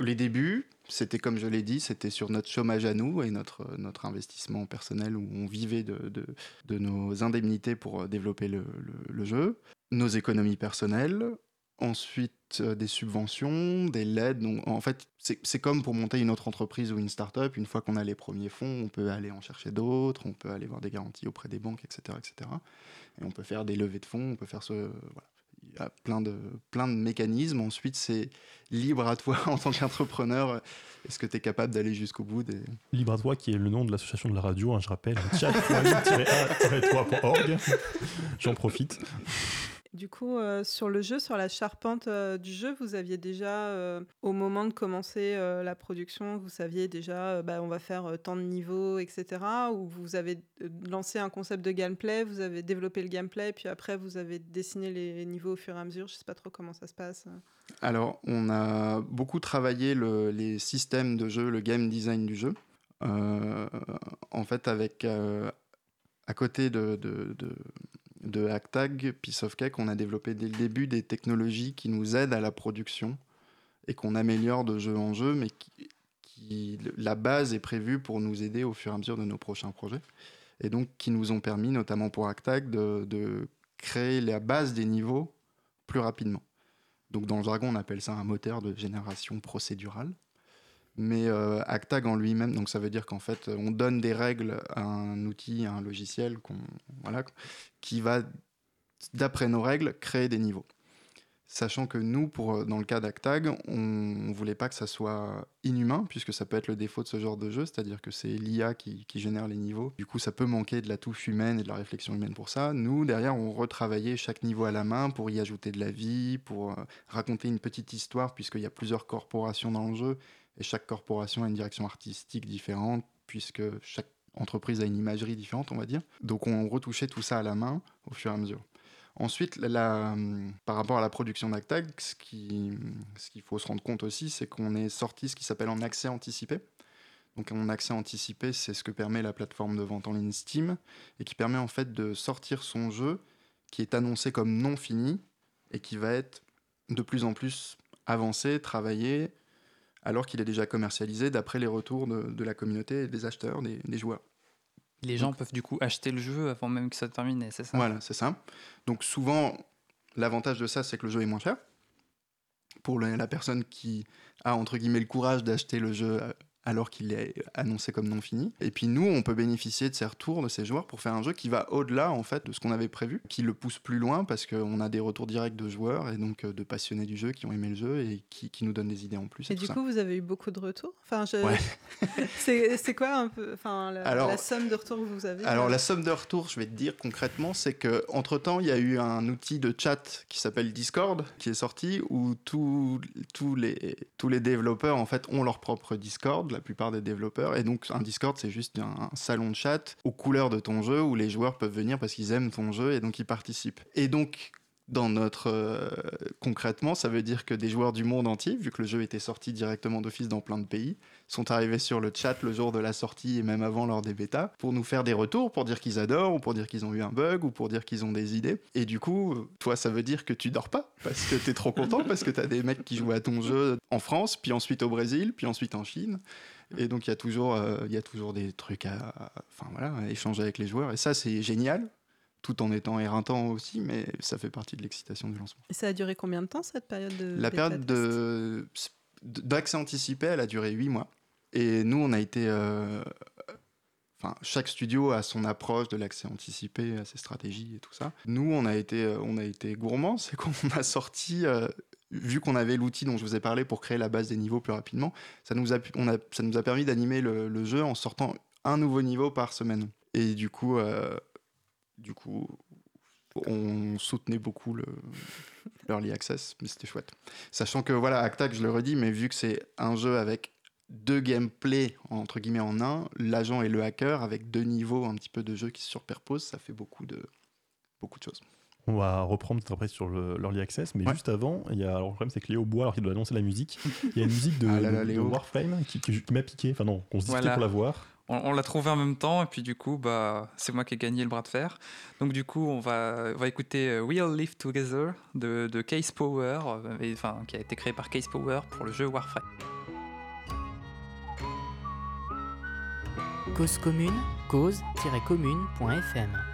les débuts, c'était comme je l'ai dit, c'était sur notre chômage à nous et notre, notre investissement personnel où on vivait de, de, de nos indemnités pour développer le, le, jeu, nos économies personnelles, ensuite des subventions, des LED. Donc, en fait, c'est comme pour monter une autre entreprise ou une start-up. Une fois qu'on a les premiers fonds, on peut aller en chercher d'autres, on peut aller voir des garanties auprès des banques, etc., etc. Et on peut faire des levées de fonds, on peut faire ce. Voilà. il y a plein de, plein de mécanismes. Ensuite, c'est libre à toi en tant qu'entrepreneur. Est-ce que tu es capable d'aller jusqu'au bout des... Libre à toi, qui est le nom de l'association de la radio, hein, je rappelle, chat.libre-a-toi.org. J'en profite. Du coup, euh, sur le jeu, sur la charpente euh, du jeu, vous aviez déjà, euh, au moment de commencer la production, vous saviez déjà, bah, on va faire tant de niveaux, etc. Ou vous avez lancé un concept de gameplay, vous avez développé le gameplay, puis après vous avez dessiné les niveaux au fur et à mesure. Je sais pas trop comment ça se passe. Alors, on a beaucoup travaillé le- les systèmes de jeu, le game design du jeu. En fait, avec à côté de, de Hacktag, Piece of Cake, on a développé dès le début des technologies qui nous aident à la production et qu'on améliore de jeu en jeu, mais qui, la base est prévue pour nous aider au fur et à mesure de nos prochains projets. Et donc, qui nous ont permis, notamment pour Hacktag, de, de créer la base des niveaux plus rapidement. Donc dans le jargon, on appelle ça un moteur de génération procédurale. Mais euh, Actag en lui-même, donc ça veut dire qu'en fait, on donne des règles à un outil, à un logiciel, voilà, qui va, d'après nos règles, créer des niveaux. Sachant que nous, pour, euh, dans le cas d'Actag, on ne voulait pas que ça soit inhumain, puisque ça peut être le défaut de ce genre de jeu, c'est-à-dire que c'est l'IA qui, qui génère les niveaux. Du coup, ça peut manquer de la touche humaine et de la réflexion humaine pour ça. Nous, derrière, on retravaillait chaque niveau à la main pour y ajouter de la vie, pour euh, raconter une petite histoire, puisqu'il y a plusieurs corporations dans le jeu, et chaque corporation a une direction artistique différente, puisque chaque entreprise a une imagerie différente, on va dire. Donc on retouchait tout ça à la main au fur et à mesure. Ensuite, par rapport à la production d'Actag, ce qu'il faut se rendre compte aussi, c'est qu'on est sorti ce qui s'appelle en accès anticipé. Donc en accès anticipé, c'est ce que permet la plateforme de vente en ligne Steam, et qui permet en fait de sortir son jeu qui est annoncé comme non fini, et qui va être de plus en plus avancé, travaillé, alors qu'il est déjà commercialisé d'après les retours de, de la communauté des acheteurs, des, des joueurs. Les gens peuvent du coup acheter le jeu avant même que ça termine, c'est ça? Voilà, c'est ça. Donc souvent, l'avantage de ça, c'est que le jeu est moins cher. Pour la, la personne qui a, entre guillemets, le courage d'acheter le jeu euh, alors qu'il est annoncé comme non fini. Et puis nous, on peut bénéficier de ces retours de ces joueurs pour faire un jeu qui va au-delà en fait de ce qu'on avait prévu, qui le pousse plus loin parce qu'on a des retours directs de joueurs et donc euh, de passionnés du jeu qui ont aimé le jeu et qui, qui nous donnent des idées en plus. Et, du ça. coup, vous avez eu beaucoup de retours? Enfin, je... Ouais. c'est quoi un peu, enfin, la, Alors- la somme de retours que vous avez? Alors la somme de retour, je vais te dire concrètement, c'est que entre temps, il y a eu un outil de chat qui s'appelle Discord qui est sorti où tous tous les tous les développeurs en fait ont leur propre Discord, la plupart des développeurs, et donc un Discord c'est juste un, salon de chat aux couleurs de ton jeu où les joueurs peuvent venir parce qu'ils aiment ton jeu et donc ils participent. Et donc dans notre euh, concrètement, ça veut dire que des joueurs du monde entier, vu que le jeu était sorti directement d'office dans plein de pays, sont arrivés sur le chat le jour de la sortie et même avant lors des bêtas pour nous faire des retours, pour dire qu'ils adorent ou pour dire qu'ils ont eu un bug ou pour dire qu'ils ont des idées. Et du coup, toi, ça veut dire que tu dors pas parce que t'es trop content parce que t'as des mecs qui jouent à ton jeu en France, puis ensuite au Brésil, puis ensuite en Chine. Et donc il y a toujours, euh, y a toujours des trucs à, enfin voilà, à échanger avec les joueurs. Et ça, c'est génial, tout en étant éreintant aussi, mais ça fait partie de l'excitation du lancement. Et ça a duré combien de temps cette période de La période d'accès anticipé, elle a duré 8 mois. Et nous, on a été. euh, Enfin, chaque studio a son approche de l'accès anticipé, a ses stratégies et tout ça. Nous, on a été, euh, on a été gourmands, c'est qu'on a sorti, euh, vu qu'on avait l'outil dont je vous ai parlé pour créer la base des niveaux plus rapidement, ça nous a, on a, ça nous a permis d'animer le, le jeu en sortant un nouveau niveau par semaine. Et du coup, euh, du coup, on soutenait beaucoup le l'early access, mais c'était chouette. Sachant que voilà, Actac, je le redis, mais vu que c'est un jeu avec deux gameplays entre guillemets en un, l'agent et le hacker avec deux niveaux un petit peu de jeu qui se superposent, ça fait beaucoup de beaucoup de choses. On va reprendre peut-être après sur le- l'Early Access, mais Ouais. juste avant, il y a, alors, le problème c'est que Léo boit alors qu'il doit annoncer la musique. Il y a une musique de, Ah là là, de- de Léo. Warframe qui, qui- qui m'a piqué, enfin non, qu'on se disputait Voilà. pour la voir. On, l'a trouvé en même temps, et puis du coup, bah, c'est moi qui ai gagné le bras de fer. Donc du coup, on va, on va écouter euh, We All Live Together de, Case Power, euh, enfin, qui a été créé par Case Power pour le jeu Warframe. Cause commune, cause-commune.fm.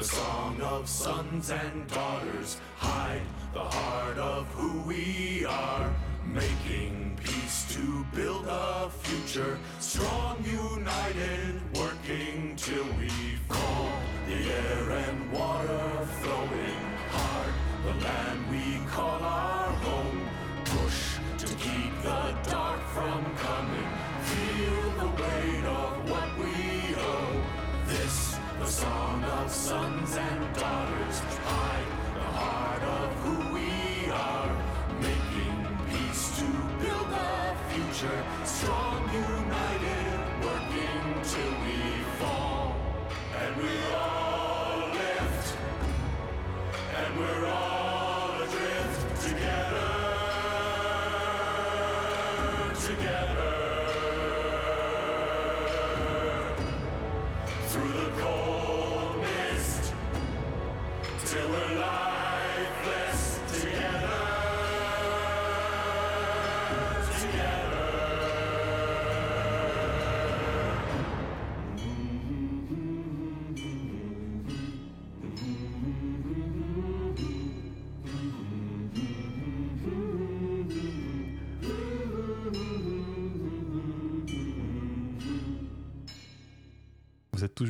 the song of sons and daughters. Hide the heart of who we are. Making peace to build a future. Strong, united, working till we fall. The air and water flowing hard. The land we call our home. Push to keep the dark from coming. Feel the weight of what we song of sons and daughters. Hide the heart of who we are. Making peace to build a future. Strong, united, working till we fall. And we all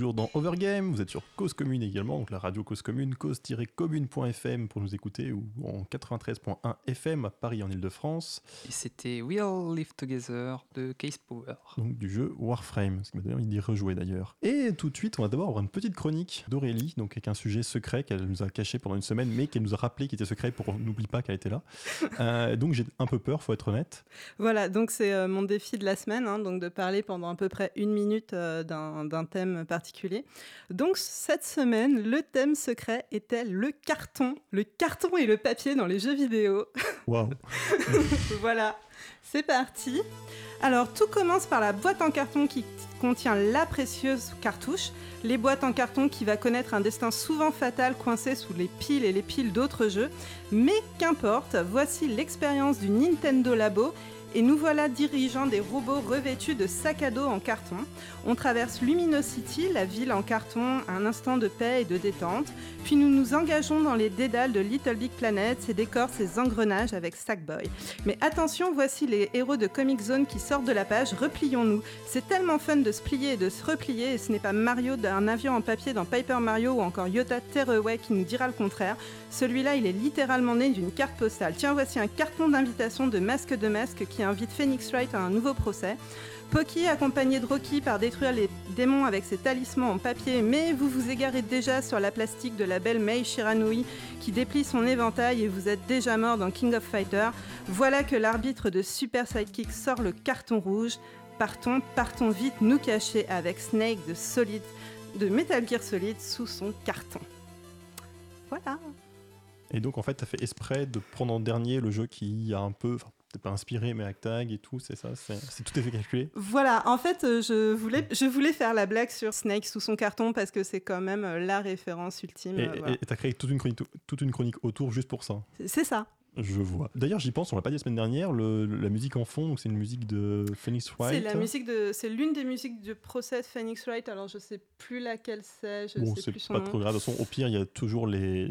toujours dans Overgame, vous êtes sur Cause Commune également, donc la radio Cause Commune, cause-commune.fm pour nous écouter, ou en 93.1 FM à Paris en Ile-de-France, Et c'était We'll Live Together de Case Power. donc du jeu Warframe, ce qui m'a donné envie d'y rejouer d'ailleurs. Et tout de suite, on va d'abord avoir une petite chronique d'Aurélie, donc avec un sujet secret qu'elle nous a caché pendant une semaine, mais qu'elle nous a rappelé qu'il était secret pour qu'on n'oublie pas qu'elle était là. Euh, donc j'ai un peu peur, faut être honnête. Voilà, donc c'est euh, mon défi de la semaine, hein, donc de parler pendant à peu près une minute euh, d'un d'un thème particulier. Donc cette semaine, le thème secret était le carton, le carton et le papier dans les jeux vidéo. Waouh voilà, c'est parti. Alors tout commence par la boîte en carton qui contient la précieuse cartouche, les boîtes en carton qui va connaître un destin souvent fatal coincé sous les piles et les piles d'autres jeux. Mais qu'importe, voici l'expérience du Nintendo Labo et nous voilà dirigeant des robots revêtus de sacs à dos en carton. On traverse Luminosity, la ville en carton, un instant de paix et de détente, puis nous nous engageons dans les dédales de Little Big Planet, ses décors, ses engrenages avec Sackboy. Mais attention, voici les héros de Comic Zone qui sortent de la page, replions-nous. C'est tellement fun de se plier et de se replier, et ce n'est pas Mario d'un avion en papier dans Paper Mario ou encore Yota Tearaway qui nous dira le contraire. Celui-là, il est littéralement né d'une carte postale. Tiens, voici un carton d'invitation de Masque de Masque qui invite Phoenix Wright à un nouveau procès. Poki, accompagné de Rocky par détruire les démons avec ses talismans en papier, mais vous vous égarez déjà sur la plastique de la belle Mei Shiranui qui déplie son éventail et vous êtes déjà mort dans King of Fighters. Voilà que l'arbitre de Super Sidekick sort le carton rouge. Partons, partons vite nous cacher avec Snake de Solid, de Metal Gear Solid sous son carton. Voilà. Et donc en fait, tu as fait exprès de prendre en dernier le jeu qui a un peu, pas inspiré, mais Tag et tout, c'est ça, c'est tout à fait calculé. Voilà, en fait, euh, je voulais, je voulais faire la blague sur Snake sous son carton parce que c'est quand même euh, la référence ultime. Et euh, voilà. tu as créé toute une, chronique, toute une chronique autour juste pour ça. C'est ça. Je vois. D'ailleurs, j'y pense, on l'a pas dit la semaine dernière, le- la musique en fond, c'est une musique de Phoenix Wright. C'est la musique de, c'est l'une des musiques du procès de Phoenix Wright. Alors je sais plus laquelle c'est, je Bon, sais c'est plus son pas nom. trop grave. De toute façon, au pire, il y a toujours les,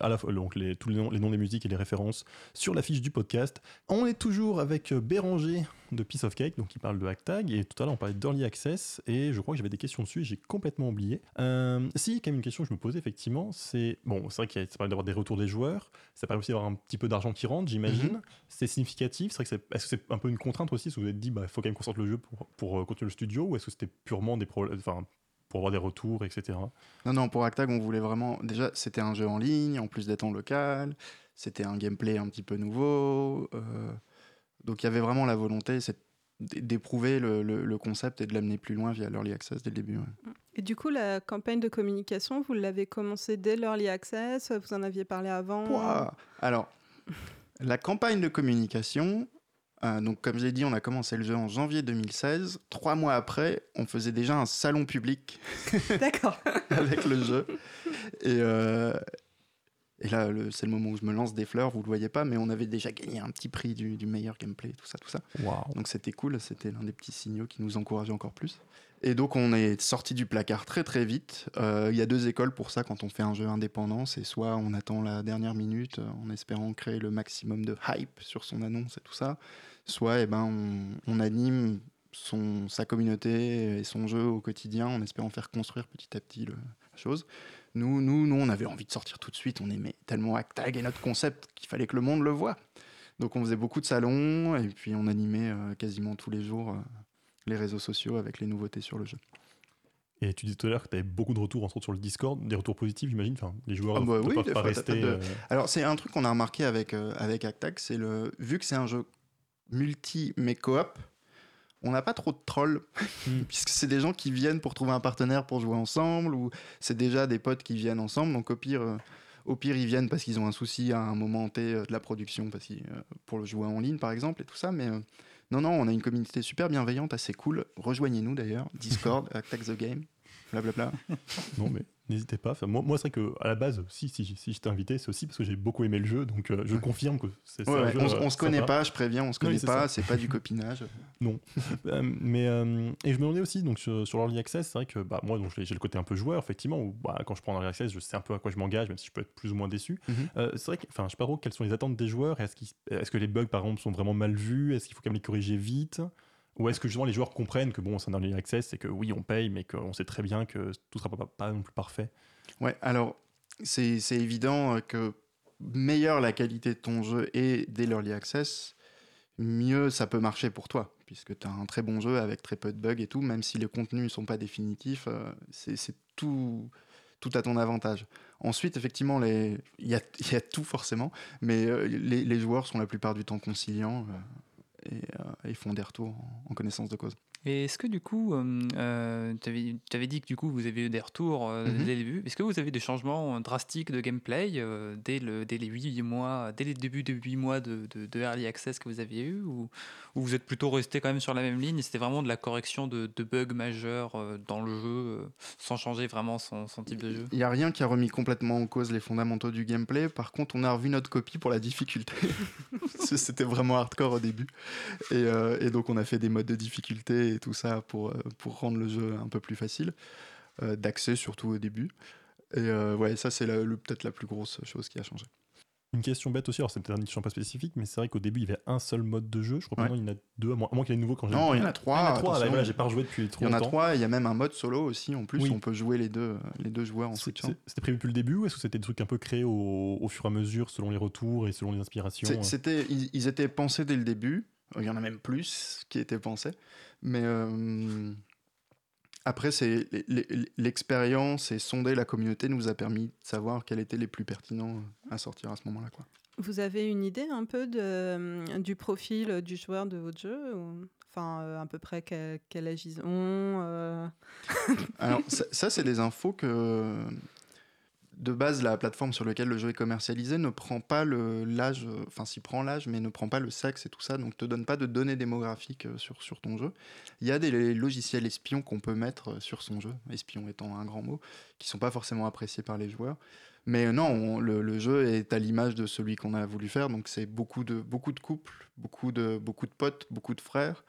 à la fois, donc les, tous les noms, les noms des musiques et les références sur la fiche du podcast. On est toujours avec Béranger de Piece of Cake, donc qui parle de Hacktag. Et tout à l'heure, on parlait d'Early Access. Et je crois que j'avais des questions dessus et j'ai complètement oublié. Euh, si, quand même, une question que je me posais, effectivement, c'est. Bon, c'est vrai qu'il ça permet d'avoir des retours des joueurs. Ça permet aussi d'avoir un petit peu d'argent qui rentre, j'imagine. Mhm. C'est significatif. C'est vrai que c'est. Est-ce que c'est un peu une contrainte aussi que vous vous êtes dit, bah, il faut quand même qu'on sorte le jeu pour, pour euh, continuer le studio Ou est-ce que c'était purement des problèmes. Enfin, pour avoir des retours, etc. Non, non, pour Actag, on voulait vraiment. Déjà, c'était un jeu en ligne, en plus d'être en local. C'était un gameplay un petit peu nouveau. euh, Donc, il y avait vraiment la volonté d'éprouver le, le- le concept et de l'amener plus loin via l'early access dès le début. ouais. Et du coup, la campagne de communication, vous l'avez commencé dès l'early access? Vous en aviez parlé avant? Alors, la campagne de communication, euh, donc comme j'ai dit, on a commencé le jeu en janvier 2016. Trois mois après, on faisait déjà un salon public D'accord. avec le jeu. Et, euh, Et là, c'est le moment où je me lance des fleurs, vous le voyez pas, mais on avait déjà gagné un petit prix du, du meilleur gameplay, tout ça, tout ça. Donc c'était cool, c'était l'un des petits signaux qui nous encourageait encore plus. Et donc on est sorti du placard très très vite. Euh, Il y a deux écoles pour ça quand on fait un jeu indépendant. C'est soit on attend la dernière minute euh, en espérant créer le maximum de hype sur son annonce et tout ça, soit eh ben, on, on anime son, sa communauté et son jeu au quotidien en espérant faire construire petit à petit le- la chose. Nous, nous, nous, on avait envie de sortir tout de suite. On aimait tellement Actag et notre concept qu'il fallait que le monde le voit. Donc on faisait beaucoup de salons et puis on animait euh, quasiment tous les jours euh, les réseaux sociaux avec les nouveautés sur le jeu. Et tu disais tout à l'heure que tu avais beaucoup de retours, entre autres sur le Discord, des retours positifs, j'imagine. Enfin, les joueurs Ah bah ne oui, peuvent pas rester. de- euh, Alors c'est un truc qu'on a remarqué avec, euh, avec Actag, c'est le vu que c'est un jeu multi mais coop, on n'a pas trop de trolls Hmm. puisque c'est des gens qui viennent pour trouver un partenaire pour jouer ensemble ou c'est déjà des potes qui viennent ensemble. Donc au pire, euh, au pire ils viennent parce qu'ils ont un souci à un moment T euh, de la production, parce qu'ils, euh, pour le jouer en ligne par exemple et tout ça. Mais euh, non non, on a une communauté super bienveillante, assez cool. Rejoignez-nous d'ailleurs, Discord, Actag the Game, blablabla. Non, mais n'hésitez pas. Enfin, moi, moi c'est vrai que à la base, si, si, si je t'ai invité, c'est aussi parce que j'ai beaucoup aimé le jeu. Donc, euh, je confirme que c'est Ouais, ouais, on, euh, on se connaît pas, je préviens, on se Oui, connaît c'est pas, c'est pas du copinage. Euh, mais euh, et je me demandais aussi donc sur, sur l'early access, c'est vrai que bah, moi j'ai le côté un peu joueur effectivement où bah, quand je prends l'early access, je sais un peu à quoi je m'engage, même si je peux être plus ou moins déçu. Mhm. C'est vrai que enfin je sais pas trop quelles sont les attentes des joueurs. Est-ce que les bugs par exemple sont vraiment mal vus? Est-ce qu'il faut quand même les corriger vite? Ou est-ce que justement les joueurs comprennent que bon c'est un early access et que oui on paye mais qu'on sait très bien que tout sera pas, non plus parfait? Ouais, alors c'est évident euh, que meilleure la qualité de ton jeu est dès l'early access, mieux ça peut marcher pour toi, puisque tu as un très bon jeu avec très peu de bugs et tout, même si les contenus ne sont pas définitifs, euh, c'est tout, tout à ton avantage. Ensuite, effectivement, il y a, y a tout forcément, mais euh, les, les joueurs sont la plupart du temps conciliants et euh, ils font des retours en- en connaissance de cause. Et est-ce que du coup, euh, tu avais, dit que du coup vous avez eu des retours euh, Mhm. dès le début. Est-ce que vous avez des changements euh, drastiques de gameplay euh, dès, le, dès les 8 mois, dès les débuts de 8 mois de, de, de early access que vous aviez eu ou, ou vous êtes plutôt resté quand même sur la même ligne c'était vraiment de la correction de, de bugs majeurs euh, dans le jeu euh, sans changer vraiment son, son type de jeu? Il n'y a rien qui a remis complètement en cause les fondamentaux du gameplay. Par contre, on a revu notre copie pour la difficulté. Parce que C'était vraiment hardcore au début. Et, euh, et donc, on a fait des modes de difficulté et tout ça pour, pour rendre le jeu un peu plus facile. euh, D'accès, surtout au début. Et euh, ouais, ça, c'est peut-être la plus grosse chose qui a changé. Une question bête aussi, alors c'est peut-être un champ pas spécifique, mais c'est vrai qu'au début il y avait un seul mode de jeu. Je crois que Ouais. maintenant il y en a deux, à moins, moins qu'il y ait des nouveaux quand j'ai. Non, il y en a Ah, trois. il y en a trois, attention. ouais, voilà, j'ai pas rejoué depuis trop Il y en a longtemps. trois, il y a même un mode solo aussi. En plus, Oui. on peut jouer les deux, les deux joueurs en switchant. c'est- C'était prévu depuis le début ou est-ce que c'était des trucs un peu créés au, au fur et à mesure selon les retours et selon les inspirations C'est- C'était, ils, ils étaient pensés dès le début. Il y en a même plus qui étaient pensés. Mais euh, après, c'est l'expérience et sonder la communauté nous a permis de savoir quels étaient les plus pertinents à sortir à ce moment-là. Quoi. Vous avez une idée un peu de, euh, du profil du joueur de votre jeu Enfin, euh, à peu près quel, quel âge ils ont euh, Alors, ça, ça, c'est des infos que, de base, la plateforme sur laquelle le jeu est commercialisé ne prend pas l'âge, euh, enfin, s'y prend l'âge, mais ne prend pas le sexe et tout ça, donc te donne pas de données démographiques euh, sur, sur ton jeu. Il y a des logiciels espions qu'on peut mettre euh, sur son jeu, espion étant un grand mot, qui sont pas forcément appréciés par les joueurs. Mais non, on- le, le jeu est à l'image de celui qu'on a voulu faire, donc c'est beaucoup de, beaucoup de couples, beaucoup de, beaucoup de potes, beaucoup de frères,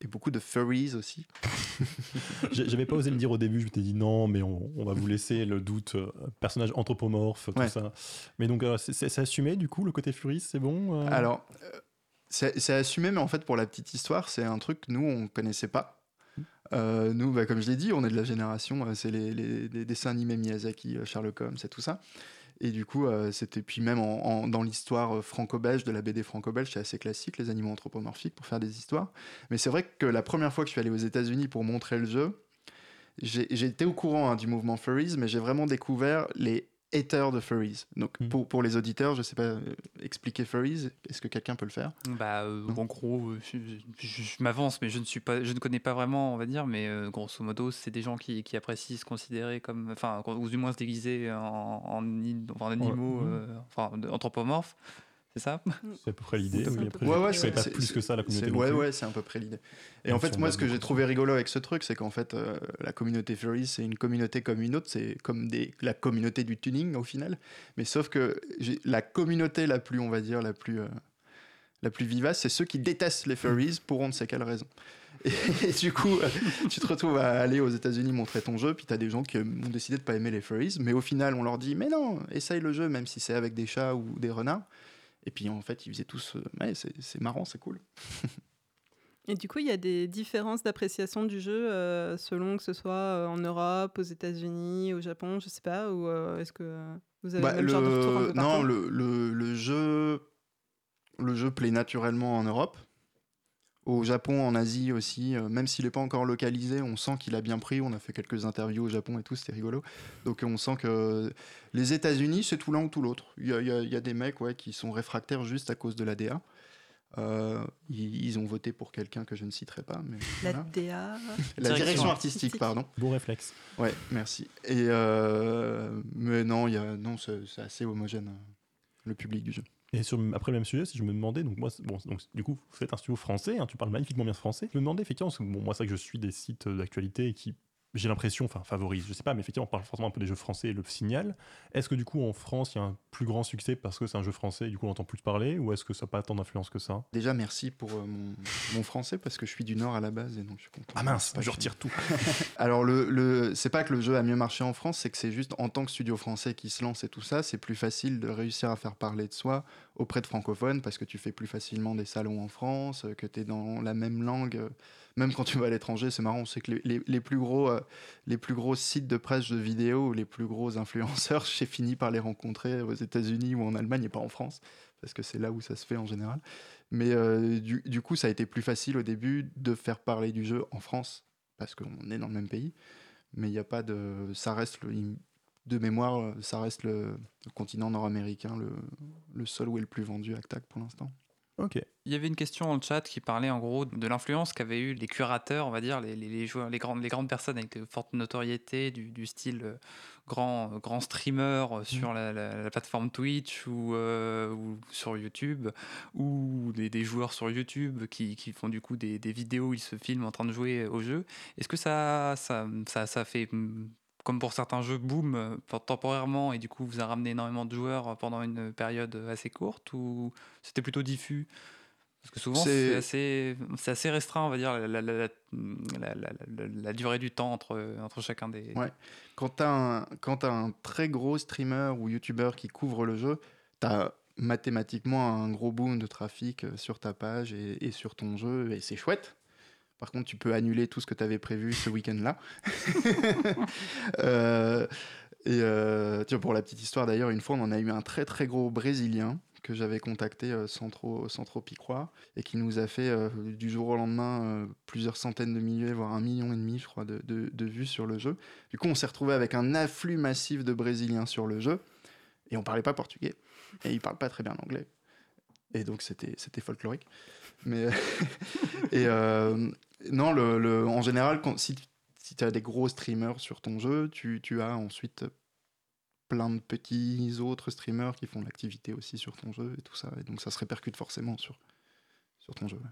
et beaucoup de furries aussi. J'avais pas osé le dire au début, je m'étais dit non, mais on, on va vous laisser le doute, euh, personnage anthropomorphe, tout Ouais. ça. Mais donc, euh, c'est- assumé du coup, le côté furie, c'est bon euh? Alors, c'est assumé, mais en fait, pour la petite histoire, c'est un truc que nous, on connaissait pas. Nous, bah, comme je l'ai dit, on est de la génération, c'est les, les- les dessins animés Miyazaki, Sherlock Holmes, c'est tout ça. Et du coup, euh, c'était puis même en- dans l'histoire euh, franco-belge, de la BD franco-belge, c'est assez classique, les animaux anthropomorphiques, pour faire des histoires. Mais c'est vrai que la première fois que je suis allé aux États-Unis pour montrer le jeu, été au courant hein, du mouvement Furries, mais j'ai vraiment découvert les haters de Furries. Donc, Mm. pour, pour les auditeurs, je sais pas euh, expliquer Furries, est-ce que quelqu'un peut le faire? Bah, euh, en gros, euh, je, je- je m'avance, mais je ne suis pas, je ne connais pas vraiment, on va dire, mais euh, grosso modo, c'est des gens qui, qui apprécient se considérer comme, enfin, ou du moins se déguiser en, en, animaux, Ouais. euh, enfin, anthropomorphes. C'est ça? C'est à peu près l'idée. Oui, après, Ouais, ouais, je pas c'est- plus que ça la communauté. Ouais, ouais, c'est à peu près l'idée. Et en fait, moi, a ce que j'ai trouvé rigolo avec ce truc, c'est qu'en fait, euh, la communauté Furries, c'est une communauté comme une autre, c'est comme des, la communauté du tuning au final. Mais sauf que la communauté la plus, on va dire, la plus, euh, la plus vivace, c'est ceux qui détestent les Furries pour on ne sait quelle raison. Et, et du coup, euh, tu te retrouves à aller aux États-Unis montrer ton jeu, puis tu as des gens qui ont décidé de pas aimer les Furries, mais au final, on leur dit Mais non, essaye le jeu, même si c'est avec des chats ou des renards. Et puis en fait, ils faisaient tous euh, Ouais, c'est marrant, c'est cool. Et du coup, il y a des différences d'appréciation du jeu euh, selon que ce soit euh, en Europe, aux États-Unis, au Japon, je sais pas, ou euh, est-ce que vous avez Bah, le même genre de retour un peu non, le, le, le jeu, le jeu plaît naturellement en Europe. Au Japon, en Asie aussi, euh, même s'il n'est pas encore localisé, on sent qu'il a bien pris. On a fait quelques interviews au Japon et tout, c'était rigolo. Donc on sent que les États-Unis, c'est tout l'un ou tout l'autre. Il y a, y y des mecs ouais, qui sont réfractaires juste à cause de la DA. Euh, ils, ils ont voté pour quelqu'un que je ne citerai pas. Mais La voilà. DA. La Direction direction artistique, pardon. Beau réflexe. Ouais, merci. Et euh, mais non, il y a non, c'est assez homogène le public du jeu. Et sur, après le même sujet, si je me demandais, donc moi, bon, donc, du coup, vous êtes un studio français, hein, tu parles magnifiquement bien français. Je me demandais effectivement, parce que bon, moi, c'est vrai que je suis des sites d'actualité qui, j'ai l'impression, enfin, favorisent, je sais pas, mais effectivement, on parle forcément un peu des jeux français et le signal. Est-ce que du coup, en France, il y a un plus grand succès parce que c'est un jeu français et du coup, on entend plus parler, ou est-ce que ça n'a pas tant d'influence que ça? Déjà, merci pour euh, mon, mon français parce que je suis du Nord à la base et donc je suis content. Ah mince, je retire tout. Alors, le, le, c'est pas que le jeu a mieux marché en France, c'est que c'est juste en tant que studio français qui se lance et tout ça, c'est plus facile de réussir à faire parler de soi auprès de francophones parce que tu fais plus facilement des salons en France, euh, que tu es dans la même langue. euh, Même quand tu vas à l'étranger, c'est marrant, c'est que les, plus gros, euh, les plus gros sites de presse de vidéo les plus gros influenceurs, j'ai fini par les rencontrer aux États-Unis ou en Allemagne et pas en France, parce que c'est là où ça se fait en général. Mais du, du coup, ça a été plus facile au début de faire parler du jeu en France, parce qu'on est dans le même pays. Mais il n'y a pas de. Ça reste le. De mémoire, euh, ça reste le, le continent nord-américain, le, le seul où est le plus vendu Actac pour l'instant. Ok. Il y avait une question dans le chat qui parlait en gros de l'influence qu'avaient eu les curateurs, on va dire, les, les, les joueurs, les grandes, les grandes personnes avec de fortes notoriétés, du, du style euh, grand, grand streamer euh, sur la, la- la plateforme Twitch ou, euh, ou sur YouTube, ou des, des joueurs sur YouTube qui, qui font du coup des, des vidéos où ils se filment en train de jouer au jeu. Est-ce que ça, ça, ça, ça fait, mm, comme pour certains jeux, boom euh, temporairement et du coup vous a ramené énormément de joueurs pendant une période assez courte ou c'était plutôt diffus? Parce que souvent, C'est- assez, restreint, on va dire, la, durée du temps entre, entre chacun des. Ouais. Quand tu as, un très gros streamer ou youtubeur qui couvre le jeu, tu as mathématiquement un gros boom de trafic euh, sur ta page et, et sur ton jeu, et c'est chouette. Par contre, tu peux annuler tout ce que tu avais prévu ce week-end-là. Euh, et euh, tu vois, pour la petite histoire d'ailleurs, une fois, on en a eu un très très gros Brésilien que j'avais contacté euh, sans, trop, sans trop y croire et qui nous a fait euh, du jour au lendemain plusieurs centaines de milliers, voire un million et demi, je crois, de, de- de vues sur le jeu. Du coup, on s'est retrouvé avec un afflux massif de Brésiliens sur le jeu et on parlait pas portugais et ils parlent pas très bien l'anglais. Et donc, c'était c'était folklorique. Mais, et euh, non, le, le- en général, quand, si, si tu as des gros streamers sur ton jeu, tu, tu as ensuite plein de petits autres streamers qui font l'activité aussi sur ton jeu et tout ça. Et donc, ça se répercute forcément sur, sur ton jeu. ouais.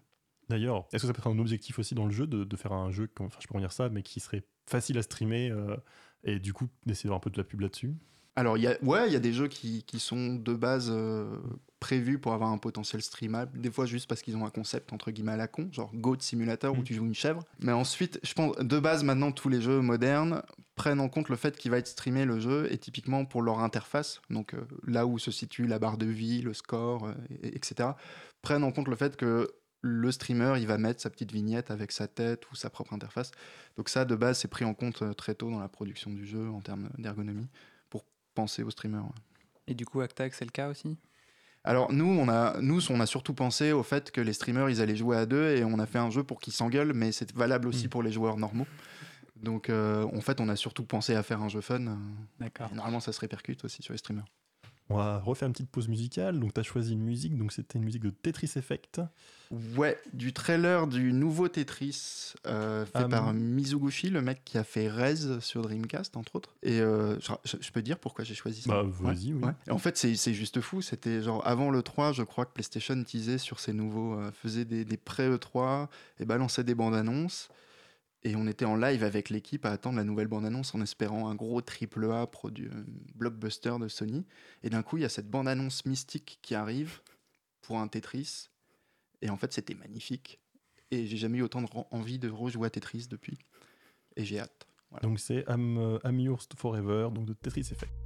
D'ailleurs, est-ce que ça peut être un objectif aussi dans le jeu de, de faire un jeu, enfin, je peux pas dire ça, mais qui serait facile à streamer euh, et du coup d'essayer d'avoir un peu de la pub là-dessus? Alors, y a, ouais, il y a des jeux qui, qui sont de base euh, prévus pour avoir un potentiel streamable, des fois juste parce qu'ils ont un concept entre guillemets à la con, genre Goat Simulator où Mm. tu joues une chèvre. Mais ensuite, je pense, de base, maintenant, tous les jeux modernes prennent en compte le fait qu'il va être streamé le jeu et typiquement pour leur interface, donc euh, là où se situe la barre de vie, le score, euh, et- etc., prennent en compte le fait que le streamer, il va mettre sa petite vignette avec sa tête ou sa propre interface. Donc ça, de base, c'est pris en compte euh, très tôt dans la production du jeu en termes d'ergonomie pour penser au streamer. ouais. Et du coup, Actac, c'est le cas aussi? Alors nous on, a, nous, on a surtout pensé au fait que les streamers, ils allaient jouer à deux et on a fait un jeu pour qu'ils s'engueulent, mais c'est valable aussi Mm. pour les joueurs normaux. Donc euh, en fait, on a surtout pensé à faire un jeu fun. D'accord. normalement, ça se répercute aussi sur les streamers. On va refaire une petite pause musicale. Donc, tu as choisi une musique. Donc, c'était une musique de Tetris Effect. Ouais, du trailer du nouveau Tetris euh, fait Ah, par. Mizuguchi, le mec qui a fait Rez sur Dreamcast, entre autres. Et euh, je, peux dire pourquoi j'ai choisi ça Bah, vas-y, oui. Ouais. En fait, c'est c'est juste fou. C'était genre avant le 3, je crois que PlayStation teasait sur ses nouveaux, euh, faisait des, des pré-E3 et balançait des bandes annonces. Et on était en live avec l'équipe à attendre la nouvelle bande annonce en espérant un gros triple A produit euh, blockbuster de Sony. Et d'un coup, il y a cette bande annonce mystique qui arrive pour un Tetris. Et en fait, c'était magnifique. Et j'ai jamais eu autant de envie de rejouer à Tetris depuis. Et j'ai hâte. Donc, c'est I'm, I'm Yours Forever, donc de Tetris Effect.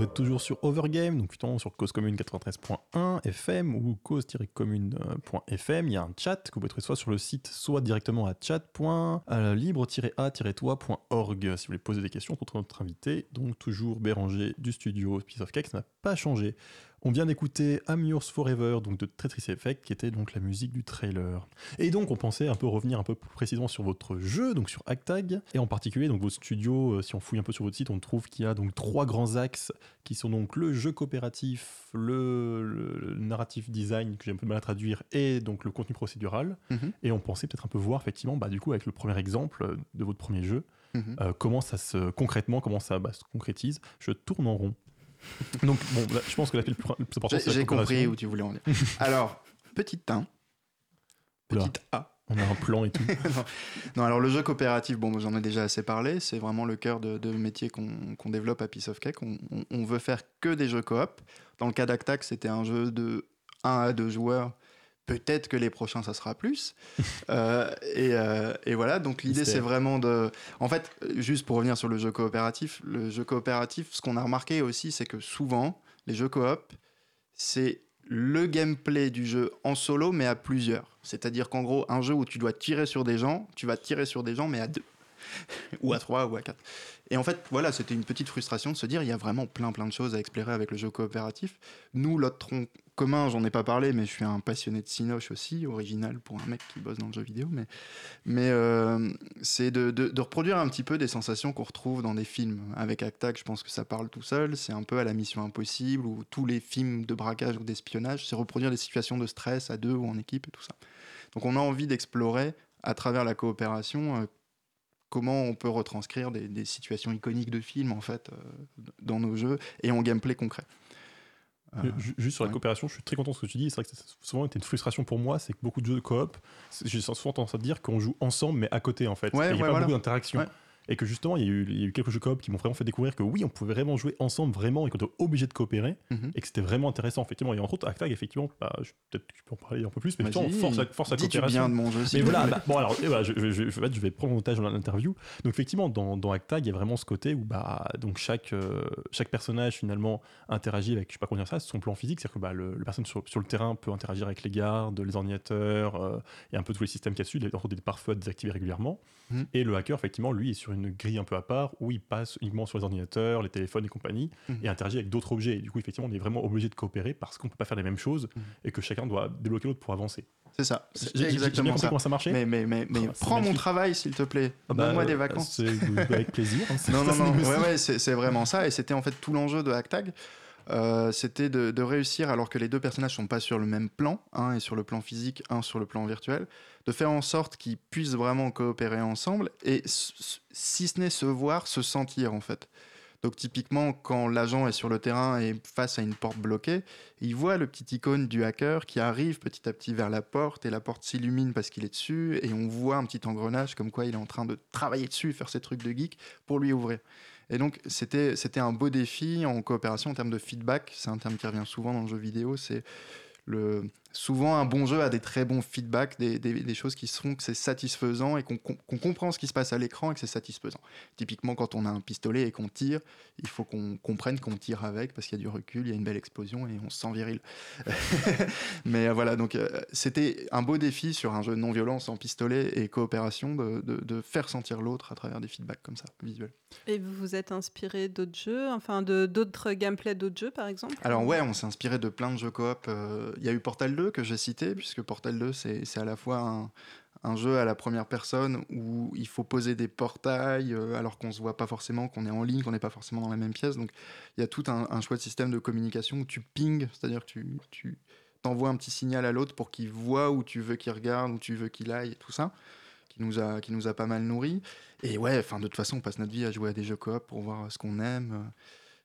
Vous êtes toujours sur Overgame, donc plutôt sur Cause Commune 93.1 FM ou cause-commune.fm. Il y a un chat que vous pouvez trouver soit sur le site, soit directement à chat.libre-a-toi.org si vous voulez poser des questions contre notre invité. Donc toujours Béranger du studio Piece of Cake, ça n'a pas changé. On vient d'écouter I'm Yours Forever, donc de Tetris Effect, qui était donc la musique du trailer. Et donc on pensait un peu revenir un peu plus précisément sur votre jeu, donc sur Actag, et en particulier donc vos studios. euh, Si on fouille un peu sur votre site, on trouve qu'il y a donc trois grands axes qui sont donc le jeu coopératif, le, le- narrative design que j'ai un peu de mal à traduire, et donc le contenu procédural. Mhm. Et on pensait peut-être un peu voir effectivement, bah, du coup avec le premier exemple euh, de votre premier jeu, Mhm. euh, comment ça se concrètement, comment ça bah, se concrétise. Je tourne en rond. donc bon, là, je pense que la plus, le plus important, J'ai c'est j'ai compris où tu voulais en venir. Alors, petit 1, Oula. petite A. On a un plan et tout. Non, alors le jeu coopératif, bon, j'en ai déjà assez parlé, c'est vraiment le cœur de, de métier qu'on développe à Piece of Cake. On, on- on veut faire que des jeux coop. Dans le cas d'Actac, c'était un jeu de 1 à 2 joueurs. Peut-être que les prochains, ça sera plus. Euh, et, euh, et voilà, donc l'idée, c'est vraiment de... En fait, juste pour revenir sur le jeu coopératif, le jeu coopératif, ce qu'on a remarqué aussi, c'est que souvent, les jeux coop, c'est le gameplay du jeu en solo, mais à plusieurs. C'est-à-dire qu'en gros, un jeu où tu dois tirer sur des gens, tu vas tirer sur des gens, mais à deux. ou à trois, ou à quatre. Et en fait, voilà, c'était une petite frustration de se dire, il y a vraiment plein, plein de choses à explorer avec le jeu coopératif. Nous, l'autre tronc commun, j'en ai pas parlé, mais je suis un passionné de Cinoche aussi, original pour un mec qui bosse dans le jeu vidéo, mais, mais euh, c'est de reproduire un petit peu des sensations qu'on retrouve dans des films. Avec Actac, je pense que ça parle tout seul, c'est un peu à la mission impossible, ou tous les films de braquage ou d'espionnage, c'est reproduire des situations de stress à deux ou en équipe et tout ça. Donc on a envie d'explorer à travers la coopération euh, comment on peut retranscrire des, des situations iconiques de films en fait euh, dans nos jeux et en gameplay concret. Euh, Ju- Juste sur la ouais. coopération, je suis très content de ce que tu dis. C'est vrai que c'est souvent été une frustration pour moi, c'est que beaucoup de jeux de coop, j'ai souvent tendance à dire qu'on joue ensemble mais à côté en fait. Ouais, Et il n'y a ouais, pas voilà. beaucoup d'interaction. Et que justement, il y, a eu, il y a eu quelques jeux coop qui m'ont vraiment fait découvrir que oui, on pouvait vraiment jouer ensemble, vraiment, et qu'on était obligé de coopérer, Mhm. et que c'était vraiment intéressant, effectivement. Et entre autres, Actag, effectivement, bah, peut-être que tu peux en parler un peu plus, mais effectivement, force à, force à coopération. bien de mon jeu. Mais voilà, bah, bon alors, voilà, je, je- je- en fait, je vais prendre mon otage dans l'interview. Donc effectivement, dans, dans Actag, il y a vraiment ce côté où bah, donc chaque, euh, chaque personnage finalement interagit avec, je sais pas comment dire ça, son plan physique, c'est-à-dire que bah, le, le personne sur, sur le terrain peut interagir avec les gardes, les ordinateurs, euh, et un peu tous les systèmes qu'il y a dessus, des, des pare-feux à désactiver régulièrement. Mhm. Et le hacker, effectivement, lui, est sur une grille un peu à part où il passe uniquement sur les ordinateurs, les téléphones et compagnie, Mhm. et interagit avec d'autres objets. Et du coup, effectivement, on est vraiment obligé de coopérer parce qu'on peut pas faire les mêmes choses Mhm. et que chacun doit débloquer l'autre pour avancer. C'est ça, c'est exactement ça. comment ça marchait. Mais, mais, mais, mais Ah, prends mon travail, s'il te plaît. Ah bah, Donne-moi des euh, vacances. avec plaisir. hein. Non, non, non. Ouais, ouais, c'est c'est vraiment ça. Et c'était en fait tout l'enjeu de Hacktag. Euh, c'était de, réussir, alors que les deux personnages sont pas sur le même plan, un est sur le plan physique, un sur le plan virtuel, de faire en sorte qu'ils puissent vraiment coopérer ensemble et si ce n'est se voir, se sentir en fait. Donc typiquement, quand l'agent est sur le terrain et face à une porte bloquée, il voit le petit icône du hacker qui arrive petit à petit vers la porte et la porte s'illumine parce qu'il est dessus et on voit un petit engrenage comme quoi il est en train de travailler dessus, faire ses trucs de geek pour lui ouvrir. Et donc c'était un beau défi en coopération en termes de feedback. C'est un terme qui revient souvent dans le jeu vidéo. C'est le souvent un bon jeu a des très bons feedbacks, des, des- des choses qui font que c'est satisfaisant et qu'on comprend ce qui se passe à l'écran et que c'est satisfaisant. Typiquement, quand on a un pistolet et qu'on tire, il faut qu'on comprenne qu'on tire avec parce qu'il y a du recul, il y a une belle explosion et on se sent viril. Mais euh, voilà, donc euh, c'était un beau défi sur un jeu non violent sans pistolet et coopération de, de- de faire sentir l'autre à travers des feedbacks comme ça, visuels. Et vous vous êtes inspiré d'autres jeux, enfin de d'autres gameplays d'autres jeux par exemple? Alors ouais, on s'est inspiré de plein de jeux coop. euh, Il y a eu Portal 2 que j'ai cité, puisque Portal 2, c'est à la fois un, un jeu à la première personne où il faut poser des portails euh, alors qu'on se voit pas forcément, qu'on est en ligne, qu'on n'est pas forcément dans la même pièce. Donc il y a tout un, un chouette système de communication où tu ping, c'est-à-dire que tu, t'envoies un petit signal à l'autre pour qu'il voit où tu veux qu'il regarde, où tu veux qu'il aille, tout ça, qui nous a, qui nous a pas mal nourri. Et ouais, enfin de toute façon, on passe notre vie à jouer à des jeux coop pour voir ce qu'on aime. euh,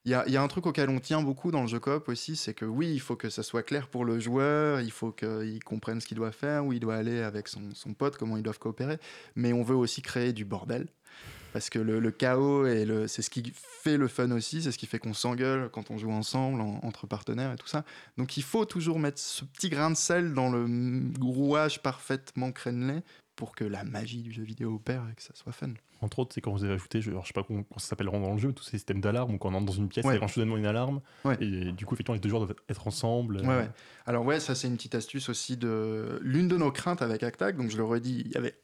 il y a, un truc auquel on tient beaucoup dans le jeu coop aussi, c'est que oui, il faut que ça soit clair pour le joueur, il faut qu'il comprenne ce qu'il doit faire, où il doit aller avec son, son pote, comment ils doivent coopérer, mais on veut aussi créer du bordel. Parce que le, chaos, et c'est ce qui fait le fun aussi, c'est ce qui fait qu'on s'engueule quand on joue ensemble, en- entre partenaires et tout ça. Donc il faut toujours mettre ce petit grain de sel dans le rouage parfaitement crénelé pour que la magie du jeu vidéo opère et que ça soit fun. Entre autres, c'est quand vous avez ajouté, je, alors, je sais pas comment, comment ça s'appelle dans le jeu, tous ces systèmes d'alarme, où quand on entre dans une pièce, Ouais. il y a soudainement une alarme. Ouais. Et du coup, effectivement, les deux joueurs doivent être ensemble. Ouais, ouais. Alors ouais, ça c'est une petite astuce aussi de l'une de nos craintes avec Actag. Donc je le redis, il y avait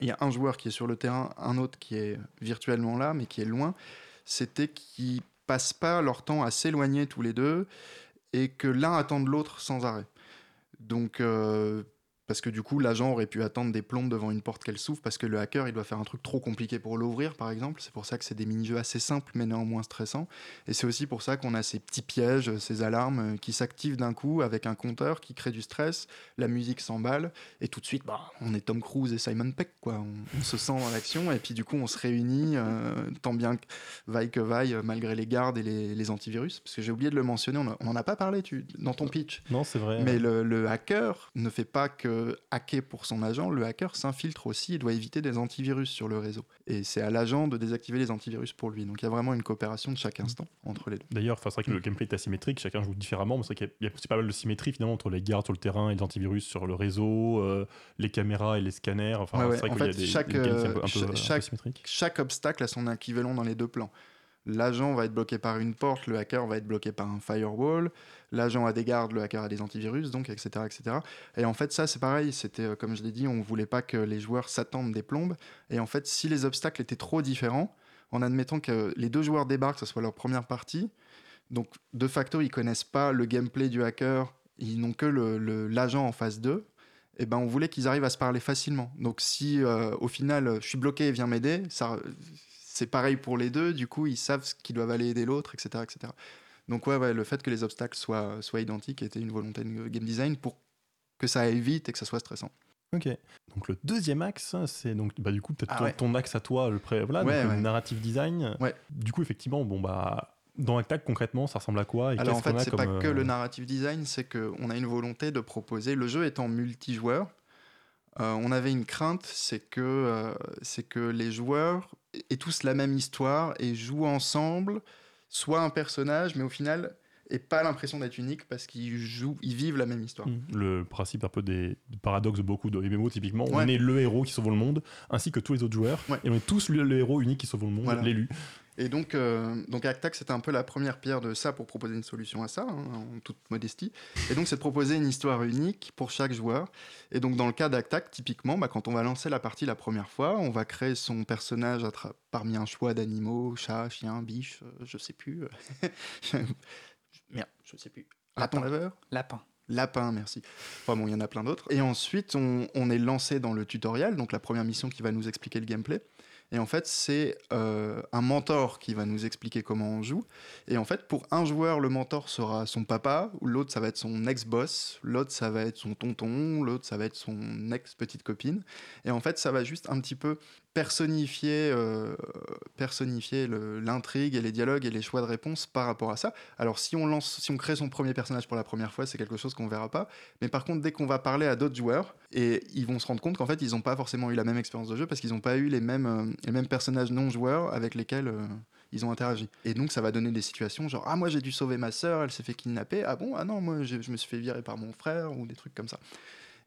il y a un joueur qui est sur le terrain, un autre qui est virtuellement là, mais qui est loin. C'était qu'ils passent pas leur temps à s'éloigner tous les deux et que l'un attende l'autre sans arrêt. Donc euh, parce que du coup, l'agent aurait pu attendre des plombes devant une porte qu'elle s'ouvre parce que le hacker, il doit faire un truc trop compliqué pour l'ouvrir, par exemple. C'est pour ça que c'est des mini-jeux assez simples, mais néanmoins stressants. Et c'est aussi pour ça qu'on a ces petits pièges, ces alarmes euh, qui s'activent d'un coup avec un compteur qui crée du stress, la musique s'emballe, et tout de suite, bah, on est Tom Cruise et Simon Peck, quoi. On, on se sent dans l'action, et puis du coup, on se réunit, euh, tant bien que vaille que vaille, euh, malgré les gardes et les, les antivirus. Parce que j'ai oublié de le mentionner, on n'en a pas parlé tu, dans ton pitch. Non, c'est vrai. Mais le, le hacker ne fait pas que hacker pour son agent, le hacker s'infiltre aussi et doit éviter des antivirus sur le réseau. Et c'est à l'agent de désactiver les antivirus pour lui. Donc il y a vraiment une coopération de chaque instant entre les deux. D'ailleurs, enfin, c'est vrai que le gameplay est asymétrique, chacun joue différemment, mais c'est vrai qu'il y a- aussi pas mal de symétrie finalement entre les gardes sur le terrain et les antivirus sur le réseau, euh, les caméras et les scanners. Enfin, Ouais, c'est vrai En qu'il y a fait, des, chaque, des un peu, euh, un peu-. Chaque obstacle a son équivalent dans les deux plans. L'agent va être bloqué par une porte, le hacker va être bloqué par un firewall, l'agent a des gardes, le hacker a des antivirus, donc etc. etc. Et en fait, ça c'est pareil, c'était euh, comme je l'ai dit, on voulait pas que les joueurs s'attendent des plombes. Et en fait, si les obstacles étaient trop différents, en admettant que les deux joueurs débarquent, que ce soit leur première partie, donc de facto ils connaissent pas le gameplay du hacker, ils n'ont que le- le- l'agent en phase 2, et ben on voulait qu'ils arrivent à se parler facilement. Donc si euh, au final je suis bloqué et viens m'aider, ça c'est pareil pour les deux, du coup ils savent ce qu'ils doivent aller aider l'autre, etc., etc. Donc ouais, ouais, le fait que les obstacles soient, soient identiques était une volonté de game design pour que ça aille vite et que ça soit stressant. Ok. Donc le deuxième axe, c'est donc bah, du coup peut-être Ah ton, ouais. ton axe à toi, le pré, voilà, Ouais, donc, ouais. le narrative design. Ouais. Du coup effectivement, bon bah dans Actac concrètement, ça ressemble à quoi et Alors en fait, c'est pas que euh, le narrative design, c'est qu'on a une volonté de proposer, le jeu étant multijoueur, euh, on avait une crainte, c'est que, euh, c'est que les joueurs aient tous la même histoire et jouent ensemble, soit un personnage, mais au final, et pas l'impression d'être unique parce qu'ils jouent, ils vivent la même histoire. Mm. Le principe un peu des, paradoxes de beaucoup de MMO typiquement, on est le héros qui sauve le monde, ainsi que tous les autres joueurs, Ouais. et on est tous le, le héros unique qui sauve le monde, Voilà. Et donc, euh, donc Actac, c'était un peu la première pierre de ça pour proposer une solution à ça, hein, en toute modestie. Et donc, c'est de proposer une histoire unique pour chaque joueur. Et donc, dans le cas d'Actac, typiquement, bah, quand on va lancer la partie la première fois, on va créer son personnage à parmi un choix d'animaux, chat, chien, biche, euh, je sais plus. Merde, je sais plus. Raton Lapin. laveur Lapin. Lapin, merci. Enfin bon, il y en a plein d'autres. Et ensuite, on, on est lancé dans le tutoriel, donc la première mission qui va nous expliquer le gameplay. Et en fait, c'est euh, un mentor qui va nous expliquer comment on joue. Et en fait, pour un joueur, le mentor sera son papa, ou l'autre, ça va être son ex-boss, l'autre, ça va être son tonton, l'autre, ça va être son ex-petite copine. Et en fait, ça va juste un petit peu personnifier, euh, l'intrigue et les dialogues et les choix de réponse par rapport à ça. Alors, si on, lance, si on crée son premier personnage pour la première fois, c'est quelque chose qu'on verra pas. Mais par contre, dès qu'on va parler à d'autres joueurs, et ils vont se rendre compte qu'en fait, ils n'ont pas forcément eu la même expérience de jeu parce qu'ils n'ont pas eu les mêmes, euh, les mêmes personnages non joueurs avec lesquels euh, ils ont interagi. Et donc, ça va donner des situations genre Ah, moi j'ai dû sauver ma sœur, elle s'est fait kidnapper. Ah bon? Ah non, moi je me suis fait virer par mon frère ou des trucs comme ça.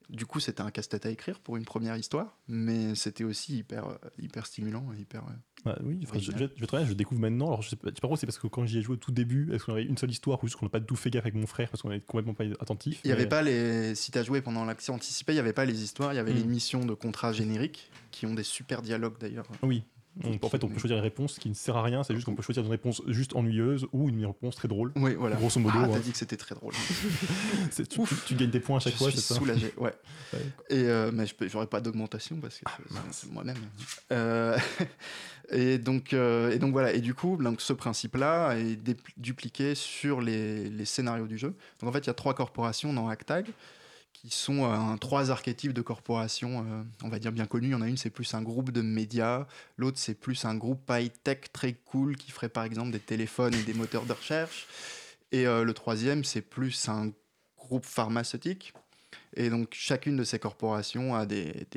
Du coup, c'était un casse-tête à écrire pour une première histoire, mais c'était aussi hyper, euh, hyper stimulant et hyper. euh, Ouais, oui, enfin, je, je, je honnête, je découvre maintenant. Alors, je sais pas, je sais pas trop, c'est parce que quand j'y ai joué au tout début, est-ce qu'on avait une seule histoire ou juste qu'on n'a pas tout fait gaffe avec mon frère parce qu'on est complètement pas attentif? Il y avait pas les. Si tu as joué pendant l'accès anticipé, il n'y avait pas les histoires, il y avait Mm. les missions de contrat génériques qui ont des super dialogues d'ailleurs. Oui. On- en fait, on peut choisir une réponse qui ne sert à rien, c'est juste qu'on peut choisir une réponse juste ennuyeuse ou une réponse très drôle. Oui, voilà. Grosso modo, Ah, t'as dit que c'était très drôle. C'est- tu, tu- tu gagnes des points à chaque je fois, c'est ça soulagé, ouais. Ouais. Et euh, mais j'aurais pas d'augmentation parce que c'est- c'est moi-même. Euh, et donc euh, et donc voilà. Et du coup, donc ce principe-là est dupliqué sur les, les scénarios du jeu. Donc en fait, il y a trois corporations dans Hacktag qui sont euh, trois archétypes de corporations, euh, on va dire bien connus. Il y en a une, c'est plus un groupe de médias. L'autre, c'est plus un groupe high-tech très cool qui ferait par exemple des téléphones et des moteurs de recherche. Et euh, le troisième, c'est plus un groupe pharmaceutique. Et donc, chacune de ces corporations a des,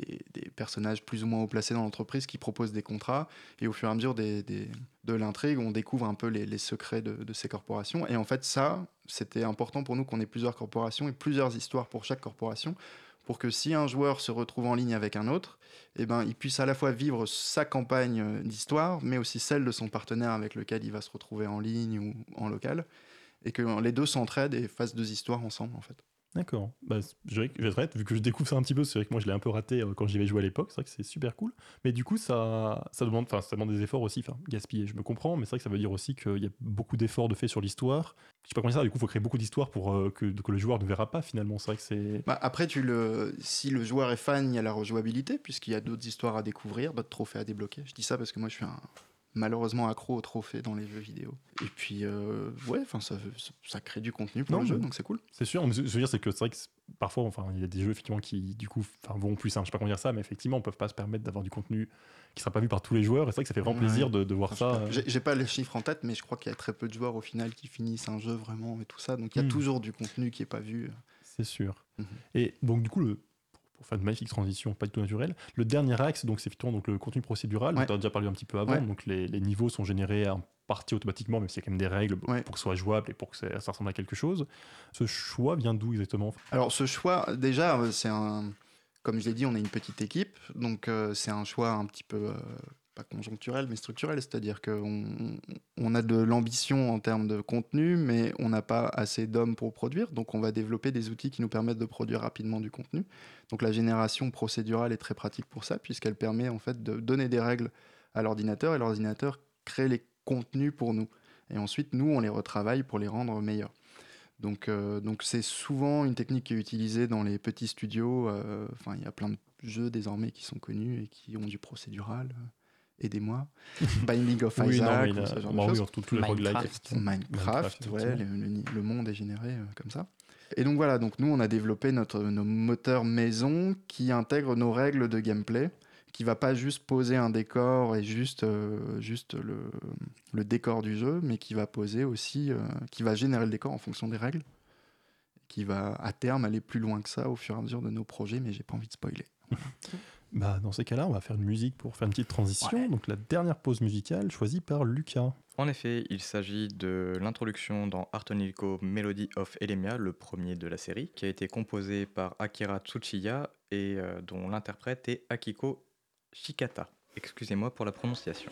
personnages plus ou moins haut placés dans l'entreprise qui proposent des contrats. Et au fur et à mesure de l'intrigue, on découvre un peu les, secrets de, ces corporations. Et en fait, ça, c'était important pour nous qu'on ait plusieurs corporations et plusieurs histoires pour chaque corporation. Pour que si un joueur se retrouve en ligne avec un autre, eh ben, il puisse à la fois vivre sa campagne d'histoire, mais aussi celle de son partenaire avec lequel il va se retrouver en ligne ou en local. Et que les deux s'entraident et fassent deux histoires ensemble, en fait. D'accord. Bah, je vais être vu que je découvre ça un petit peu, c'est vrai que moi je l'ai un peu raté euh, quand j'y avais joué à l'époque, c'est vrai que c'est super cool. Mais du coup, ça, ça, demande, ça demande des efforts aussi, enfin, gaspiller, je me comprends, mais c'est vrai que ça veut dire aussi qu'il y a beaucoup d'efforts de fait sur l'histoire. Je sais pas comment ça, du coup, il faut créer beaucoup d'histoires pour euh, que, que le joueur ne verra pas finalement. C'est vrai que c'est. Bah, après, tu le... si le joueur est fan, il y a la rejouabilité, puisqu'il y a d'autres histoires à découvrir, d'autres trophées à débloquer. Je dis ça parce que moi, je suis un... malheureusement accro aux trophées dans les jeux vidéo. Et puis, euh, ouais, enfin, ça, ça crée du contenu pour Non, le jeu, donc c'est cool. C'est sûr, mais ce que je veux dire, c'est que c'est vrai que parfois, enfin, il y a des jeux effectivement qui, du coup, enfin, vont plus, hein, je sais pas comment dire ça, mais effectivement, ne peuvent pas se permettre d'avoir du contenu qui sera pas vu par tous les joueurs. Et c'est vrai que ça fait vraiment Ouais. plaisir de, de voir ça. euh, J'ai j'ai pas les chiffres en tête, mais je crois qu'il y a très peu de joueurs au final qui finissent un jeu vraiment et tout ça. Donc il y a Hmm. toujours du contenu qui est pas vu. C'est sûr. Mhm. Et donc, du coup, le, pour, faire une magnifique transition, pas du tout naturelle, le dernier axe, donc c'est effectivement donc, le contenu procédural, Ouais. on a déjà parlé un petit peu avant. Ouais. Donc, les, les niveaux sont générés en partie automatiquement, même s'il y a quand même des règles Ouais. pour que ce soit jouable et pour que ça, ça ressemble à quelque chose. Ce choix vient d'où exactement? Alors ce choix, déjà, euh, c'est un, comme je l'ai dit, on est une petite équipe, donc euh, c'est un choix un petit peu euh, pas conjoncturel, mais structurel, c'est-à-dire qu'on on a de l'ambition en termes de contenu, mais on n'a pas assez d'hommes pour produire, donc on va développer des outils qui nous permettent de produire rapidement du contenu. Donc la génération procédurale est très pratique pour ça, puisqu'elle permet en fait de donner des règles à l'ordinateur et l'ordinateur crée les contenus pour nous. Et ensuite, nous, on les retravaille pour les rendre meilleurs. Donc, euh, donc c'est souvent une technique qui est utilisée dans les petits studios. euh, Enfin, il y a plein de jeux désormais qui sont connus et qui ont du procédural. Aidez-moi. Binding of Oui, non, Isaac, a- ce genre de oui, tout- les Minecraft. Minecraft, Minecraft, ouais, le, le- le monde est généré euh, comme ça. Et donc voilà, donc nous on a développé notre, nos moteurs maison qui intègrent nos règles de gameplay, qui va pas juste poser un décor et juste, euh, juste le, le décor du jeu, mais qui va poser aussi, euh, qui va générer le décor en fonction des règles, qui va à terme aller plus loin que ça au fur et à mesure de nos projets, mais j'ai pas envie de spoiler. Bah, dans ces cas-là, on va faire une musique pour faire une petite transition. Ouais. Donc la dernière pause musicale choisie par Lucas. En effet, il s'agit de l'introduction dans Artonico Melody of Elemia, le premier de la série, qui a été composé par Akira Tsuchiya et euh, dont l'interprète est Akiko Shikata. Excusez-moi pour la prononciation.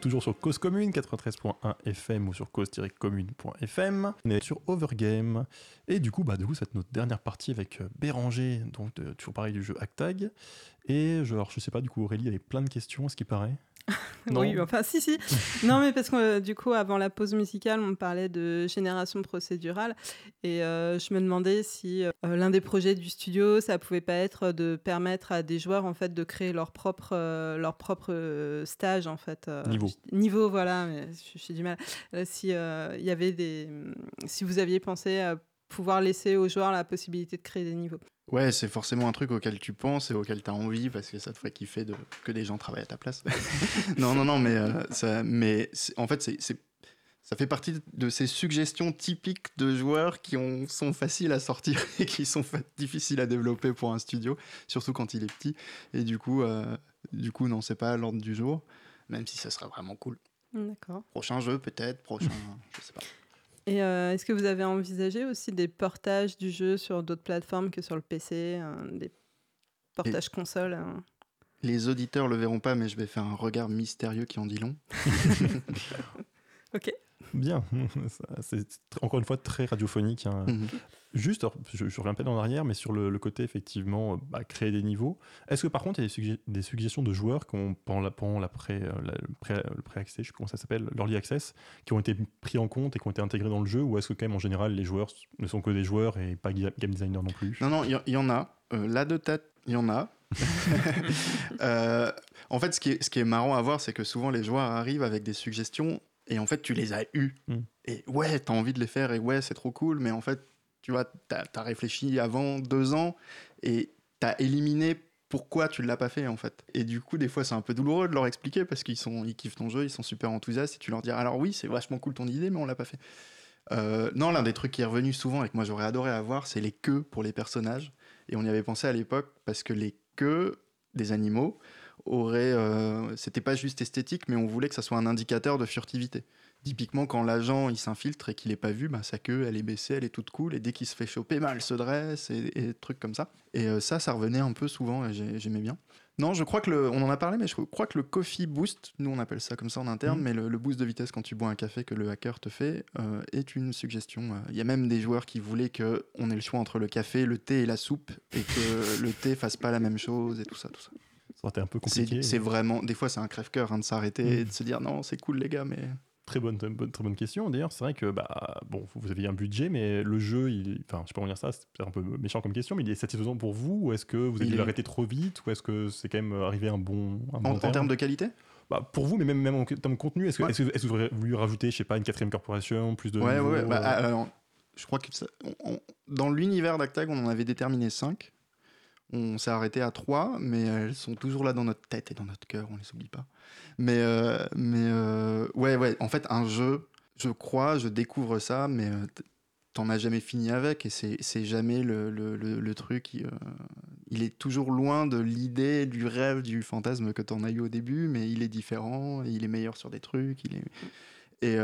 toujours sur Cause Commune, 93.1 FM ou sur cause-commune.fm. On est sur Overgame. Et du coup, bah, du coup, c'est notre dernière partie avec euh, Béranger, donc de- toujours pareil du jeu Actag. Et je, je sais pas, du coup, Aurélie avait plein de questions, ce qui paraît. Non. Oui, enfin, si, si. non, mais parce que euh, du coup, avant la pause musicale, on parlait de génération procédurale. Et euh, je me demandais si euh, l'un des projets du studio, ça pouvait pas être de permettre à des joueurs, en fait, de créer leur propre, euh, leur propre stage, en fait. Niveau. Niveau, voilà. mais j- J'ai du mal. Si il y avait des. Si vous aviez pensé à pouvoir laisser aux joueurs la possibilité de créer des niveaux. Ouais, c'est forcément un truc auquel tu penses et auquel tu as envie parce que ça te ferait kiffer de, que des gens travaillent à ta place. non, non, non, mais, euh, ça, mais en fait, c'est, c'est- ça fait partie de ces suggestions typiques de joueurs qui ont, sont faciles à sortir et qui sont difficiles à développer pour un studio, surtout quand il est petit. Et du coup, euh, du coup non, c'est pas l'ordre du jour, même si ça serait vraiment cool. D'accord. Prochain jeu, peut-être, prochain, je sais pas. Et euh, est-ce que vous avez envisagé aussi des portages du jeu sur d'autres plateformes que sur le PC, euh, des portages consoles hein? Les auditeurs le verront pas, mais je vais faire un regard mystérieux qui en dit long. Ok. Bien. C'est encore une fois très radiophonique. hein. Mhm. Juste, je, je reviens pas en arrière, mais sur le, le côté effectivement, euh, bah, créer des niveaux. Est-ce que par contre, il y a des, sugge- des suggestions de joueurs qui ont, pendant, la, pendant la pré, euh, la- le pré- le pré-accès, je sais plus comment ça s'appelle, l'early access, qui ont été pris en compte et qui ont été intégrés dans le jeu, ou est-ce que quand même en général les joueurs ne sont que des joueurs et pas ga- game designer non plus? Non, non, il y, en a. Euh, là de tête, il y en a. Euh, en fait, ce qui, est, ce qui est marrant à voir, c'est que souvent les joueurs arrivent avec des suggestions et en fait, tu les as eues. Mm. Et ouais, t'as envie de les faire et ouais, c'est trop cool, mais en fait, tu vois, t'as as réfléchi avant deux ans et t'as éliminé pourquoi tu l'as pas fait en fait. Et du coup, des fois, c'est un peu douloureux de leur expliquer parce qu'ils sont, ils kiffent ton jeu, ils sont super enthousiastes et tu leur dis alors oui, c'est vachement cool ton idée, mais on l'a pas fait. Euh, non, l'un des trucs qui est revenu souvent et que moi j'aurais adoré avoir, c'est les queues pour les personnages. Et on y avait pensé à l'époque parce que les queues des animaux auraient, euh, c'était pas juste esthétique, mais on voulait que ça soit un indicateur de furtivité. Typiquement, quand l'agent il s'infiltre et qu'il est pas vu, bah, sa queue elle est baissée, elle est toute cool, et dès qu'il se fait choper, bah, elle se dresse et, et trucs comme ça. Et euh, ça, ça revenait un peu souvent et j'ai- j'aimais bien. Non, je crois que le, on en a parlé, mais je crois que le coffee boost, nous on appelle ça comme ça en interne, Mhm. mais le, le boost de vitesse quand tu bois un café que le hacker te fait euh, est une suggestion. Il y a même des joueurs qui voulaient que on ait le choix entre le café, le thé et la soupe, et que le thé fasse pas la même chose et tout ça, tout ça. Ça aurait été un peu compliqué. C'est vraiment, des fois c'est un crève-cœur hein, de s'arrêter et de se dire non, c'est cool les gars, mais Très bonne, très bonne, très bonne question. D'ailleurs, c'est vrai que bah, bon, vous avez un budget, mais le jeu, il, enfin, je sais pas comment dire ça, c'est un peu méchant comme question, mais il est satisfaisant pour vous ou est-ce que vous avez dû est- l'arrêter trop vite ou est-ce que c'est quand même arrivé un bon, un en, bon en terme termes de qualité? Bah, pour vous, mais même, même en termes de contenu, est-ce que, Ouais. est-ce que, est-ce que vous auriez voulu rajouter, je sais pas, une quatrième corporation, plus de. Ouais, ouais, niveaux, ouais. Bah, euh, alors, je crois que ça- on- on- dans l'univers d'Actag, on en avait déterminé 5. On s'est arrêté à 3, mais elles sont toujours là dans notre tête et dans notre cœur, on les oublie pas. Mais, euh, mais euh, ouais, ouais, en fait, un jeu, je crois, je découvre ça, mais euh, t'en as jamais fini avec, et c'est jamais le, le, le- truc. euh, il est toujours loin de l'idée, du rêve, du fantasme que t'en as eu au début, mais il est différent, il est meilleur sur des trucs. Il est... Et.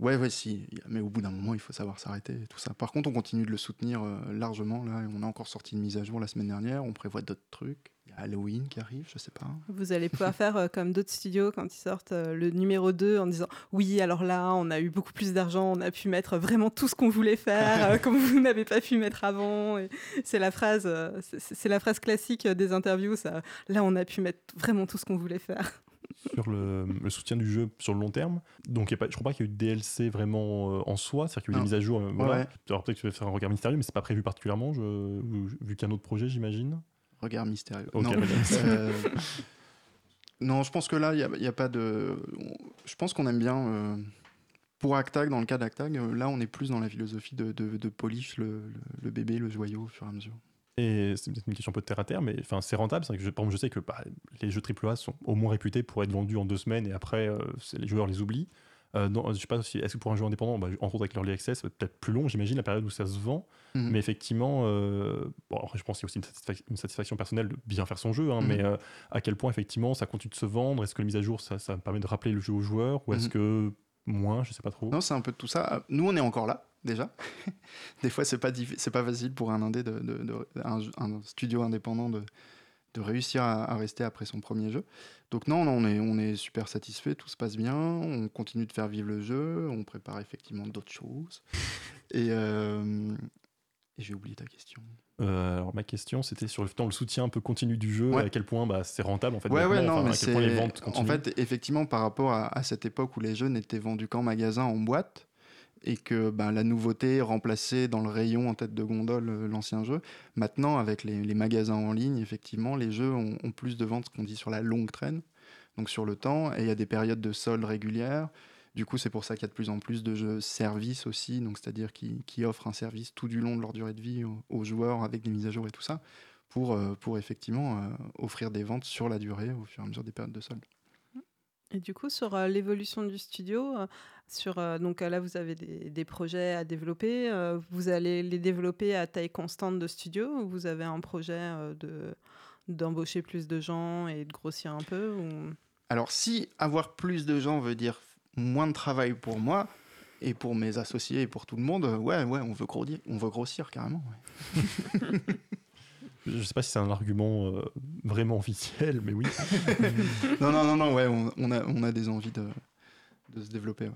Ouais, ouais, si. Mais au bout d'un moment, il faut savoir s'arrêter et tout ça. Par contre, on continue de le soutenir euh, largement. Là, on a encore sorti une mise à jour la semaine dernière. On prévoit d'autres trucs. Il y a Halloween qui arrive, je sais pas. Vous allez pouvoir faire euh, comme d'autres studios quand ils sortent euh, le numéro 2 en disant oui alors là on a eu beaucoup plus d'argent, on a pu mettre vraiment tout ce qu'on voulait faire comme vous n'avez pas pu mettre avant. C'est la phrase, c'est la phrase classique des interviews. Ça. Là on a pu mettre vraiment tout ce qu'on voulait faire. Sur le, le soutien du jeu sur le long terme. Donc, y a pas, je crois pas qu'il y a eu de DLC vraiment euh, en soi, c'est-à-dire qu'il y a eu des mises à jour. euh, voilà. Ouais. Alors, peut-être que tu vas faire un regard mystérieux, mais c'est pas prévu particulièrement, je, vu, vu qu'il y a un autre projet, j'imagine. Regard mystérieux. Non. Euh, non, je pense que là, il n'y a, pas de. Je pense qu'on aime bien. euh, Pour Actag, dans le cas d'Actag, là, on est plus dans la philosophie de, de, de polish le, le- le bébé, le joyau, au fur et à mesure. Et c'est peut-être une question un peu de terre à terre, mais enfin, c'est rentable. C'est que je, par exemple, je sais que bah, les jeux AAA sont au moins réputés pour être vendus en deux semaines et après, euh, les joueurs les oublient. Euh, non, je sais pas si est-ce que pour un jeu indépendant, bah, entre autres avec l'early access, c'est peut-être plus long, j'imagine, la période où ça se vend. Mhm. Mais effectivement, euh, bon, je pense qu'il y a aussi une, satisfac- une satisfaction personnelle de bien faire son jeu, hein, Mhm. mais euh, à quel point effectivement ça continue de se vendre? Est-ce que la mise à jour, ça, ça permet de rappeler le jeu aux joueurs ou est-ce Mhm. que moins? Je sais pas trop. Non, c'est un peu de tout ça. Nous, on est encore là, déjà. Des fois, c'est pas, c'est pas facile pour un indé, de, de- de- un, un studio indépendant de, de réussir à, à rester après son premier jeu. Donc non, non, on est, on est super satisfait, tout se passe bien, on continue de faire vivre le jeu, on prépare effectivement d'autres choses. Et, euh, et j'ai oublié ta question. Euh, alors ma question, c'était sur le, le soutien un peu continu du jeu, Ouais. à quel point bah, c'est rentable en fait. Ouais, non, enfin, mais à quel point les ventes En fait, effectivement, par rapport à, à cette époque où les jeux n'étaient vendus qu'en magasin, en boîte, et que ben, la nouveauté remplaçait dans le rayon en tête de gondole euh, l'ancien jeu, maintenant, avec les, magasins en ligne, effectivement, les jeux ont, plus de ventes, qu'on dit sur la longue traîne, donc sur le temps, et il y a des périodes de soldes régulières. Du coup, c'est pour ça qu'il y a de plus en plus de jeux services aussi, donc c'est-à-dire qui, qui offrent un service tout du long de leur durée de vie aux, aux joueurs avec des mises à jour et tout ça, pour, euh, pour effectivement euh, offrir des ventes sur la durée au fur et à mesure des périodes de soldes. Et du coup, sur euh, l'évolution du studio, euh, sur, euh, donc là, vous avez des, des projets à développer. vous allez les développer à taille constante de studio ou vous avez un projet de d'embaucher plus de gens et de grossir un peu ou... Alors, si avoir plus de gens veut dire moins de travail pour moi et pour mes associés et pour tout le monde, ouais, ouais, on veut grossir, on veut grossir carrément. ouais. Je sais pas si c'est un argument euh, vraiment officiel, mais oui. non, non, non, non, ouais, on, on a, on a des envies de, de se développer. Ouais.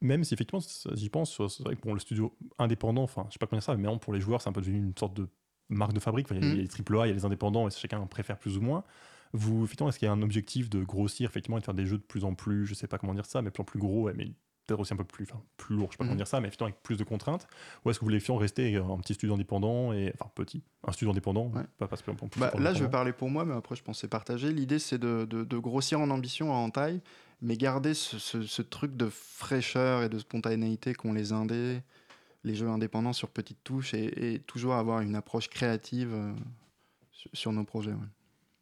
Même si effectivement, j'y pense, c'est vrai que pour le studio indépendant, enfin, je sais pas comment dire ça, mais maintenant, pour les joueurs, c'est un peu devenu une sorte de marque de fabrique. Il y a Mhm. les AAA, il y a les indépendants, et chacun préfère plus ou moins. Vous, effectivement, est-ce qu'il y a un objectif de grossir, effectivement, et de faire des jeux de plus en plus, je sais pas comment dire ça, mais plus en plus gros, ouais, mais peut-être aussi un peu plus, enfin, plus lourd, je sais pas comment dire ça, mais effectivement avec plus de contraintes. Ou est-ce que vous voulez effectivement rester un petit studio indépendant, et enfin petit, un studio indépendant, Ouais. pas parce que Bah, là, je vais parler pour moi, mais après, je c'est partagé. L'idée, c'est de, de- de grossir en ambition, en taille, mais garder ce, ce- ce truc de fraîcheur et de spontanéité qu'ont les indés, les jeux indépendants sur petites touches et, et toujours avoir une approche créative euh, sur, sur nos projets. ouais.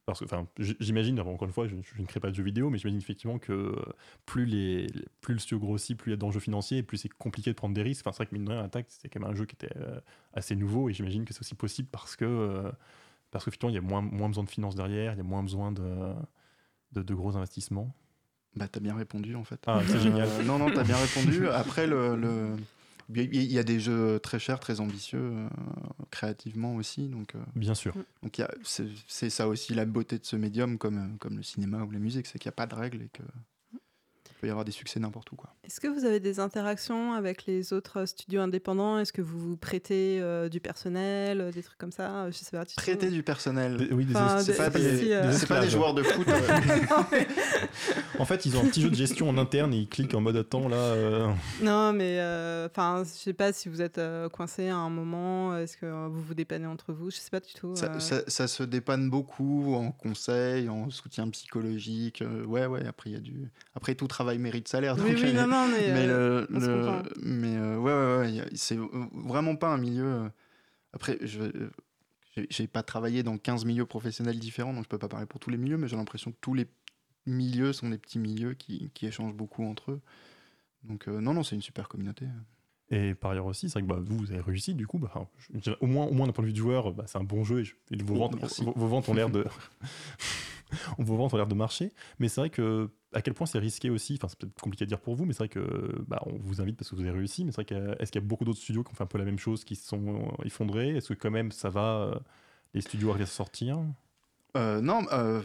Parce que, enfin, j'imagine, encore une fois, je, je ne crée pas de jeux vidéo, mais j'imagine effectivement que euh, plus, les, plus le studio grossit, plus il y a d'enjeux financiers, plus c'est compliqué de prendre des risques. Enfin, c'est vrai que mine de rien, Attack, c'est quand même un jeu qui était euh, assez nouveau, et j'imagine que c'est aussi possible parce que, euh, parce qu'effectivement, il y a moins, moins besoin de finances derrière, il y a moins besoin de, de, de gros investissements. Bah, t'as bien répondu en fait. Ah, c'est Euh, génial. Non, non, t'as bien répondu. Après, le, le- il y a des jeux très chers, très ambitieux, euh, créativement aussi. Donc, euh, Bien sûr. donc y a- c'est ça aussi la beauté de ce médium, comme, euh, comme le cinéma ou la musique, c'est qu'il n'y a pas de règles et que peut y avoir des succès n'importe où. Est-ce que vous avez des interactions avec les autres studios indépendants? Est-ce que vous vous prêtez euh, du personnel, euh, des trucs comme ça? Je sais pas. tu Prêter du personnel. Des- oui, Enfin, C'est pas, des- euh, pas joueurs de foot. Non, mais- En fait, ils ont un petit jeu de gestion en interne et ils cliquent en mode attends là. euh, Non, mais euh, enfin, je sais pas si vous êtes euh, coincé à un moment. Est-ce que euh, vous vous dépannez entre vous? Je sais pas du tout. Ça, euh. ça- ça se dépanne beaucoup en conseil, en soutien psychologique. euh, ouais, ouais. Après, il y a du. Après, tout travail mérite salaire. Oui, donc, oui, non, non, mais. mais euh, le, mais euh, ouais, ouais, ouais, c'est vraiment pas un milieu. euh, Après, je j'ai- pas travaillé dans 15 milieux professionnels différents, donc je peux pas parler pour tous les milieux, mais j'ai l'impression que tous les milieux sont des petits milieux qui, qui échangent beaucoup entre eux. Donc euh, non, non, c'est une super communauté. Et par ailleurs aussi, c'est vrai que bah, vous, vous avez réussi, du coup, bah, je au moins, au moins d'un point de vue du joueur, bah, c'est un bon jeu et, je- et vos, Oh, ventes, vos, vos ventes ont l'air de. vos ventes ont l'air de marcher. Mais c'est vrai que à quel point c'est risqué aussi, enfin c'est peut-être compliqué à dire pour vous, mais c'est vrai que bah, on vous invite parce que vous avez réussi, mais c'est vrai que est-ce qu'il y a beaucoup d'autres studios qui ont fait un peu la même chose, qui se sont effondrés? Est-ce que quand même ça va, euh, les studios arrivent à sortir? Euh, non, euh,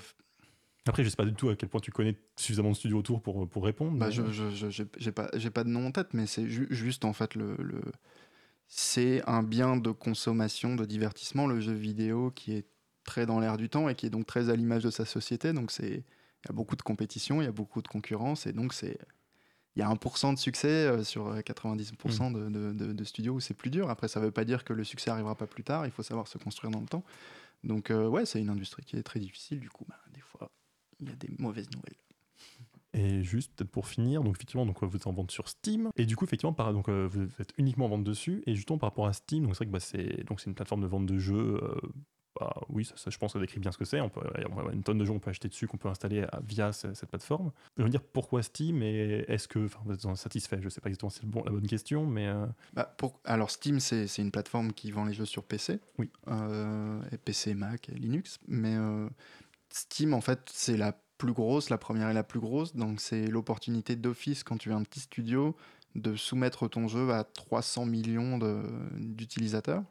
Après, je sais pas du tout à quel point tu connais suffisamment de studios autour pour, pour répondre. Bah, mais- je j'ai pas, j'ai pas de nom en tête, mais c'est ju- juste en fait le, le- c'est un bien de consommation, de divertissement, le jeu vidéo qui est très dans l'air du temps et qui est donc très à l'image de sa société. Donc c'est il y a beaucoup de compétition, il y a beaucoup de concurrence et donc c'est il y a 1% de succès euh, sur euh, 90% de, de- de- de studios où c'est plus dur. Après, ça veut pas dire que le succès arrivera pas plus tard. Il faut savoir se construire dans le temps. Donc euh, ouais, c'est une industrie qui est très difficile. Du coup, bah, des fois, il y a des mauvaises nouvelles. Et juste peut-être pour finir, donc effectivement, donc, euh, vous êtes en vente sur Steam. Et du coup, effectivement, par, donc, euh, vous êtes uniquement en vente dessus. Et justement, par rapport à Steam, donc c'est vrai que bah, c'est donc c'est une plateforme de vente de jeux. euh, bah, oui, ça, ça, je pense que ça décrit bien ce que c'est. On peut, a une tonne de jeux qu'on peut acheter dessus, qu'on peut installer à- via ce- cette plateforme. Je veux dire, pourquoi Steam et est-ce que, vous êtes satisfait? Je sais pas exactement si c'est bon, la bonne question, mais euh, Bah, pour... Alors Steam, c'est une plateforme qui vend les jeux sur PC. Oui. Euh, et PC, Mac et Linux. Mais euh, Steam, en fait, c'est la plus grosse, la première et la plus grosse. Donc c'est l'opportunité d'office quand tu es un petit studio de soumettre ton jeu à 300 millions d'utilisateurs.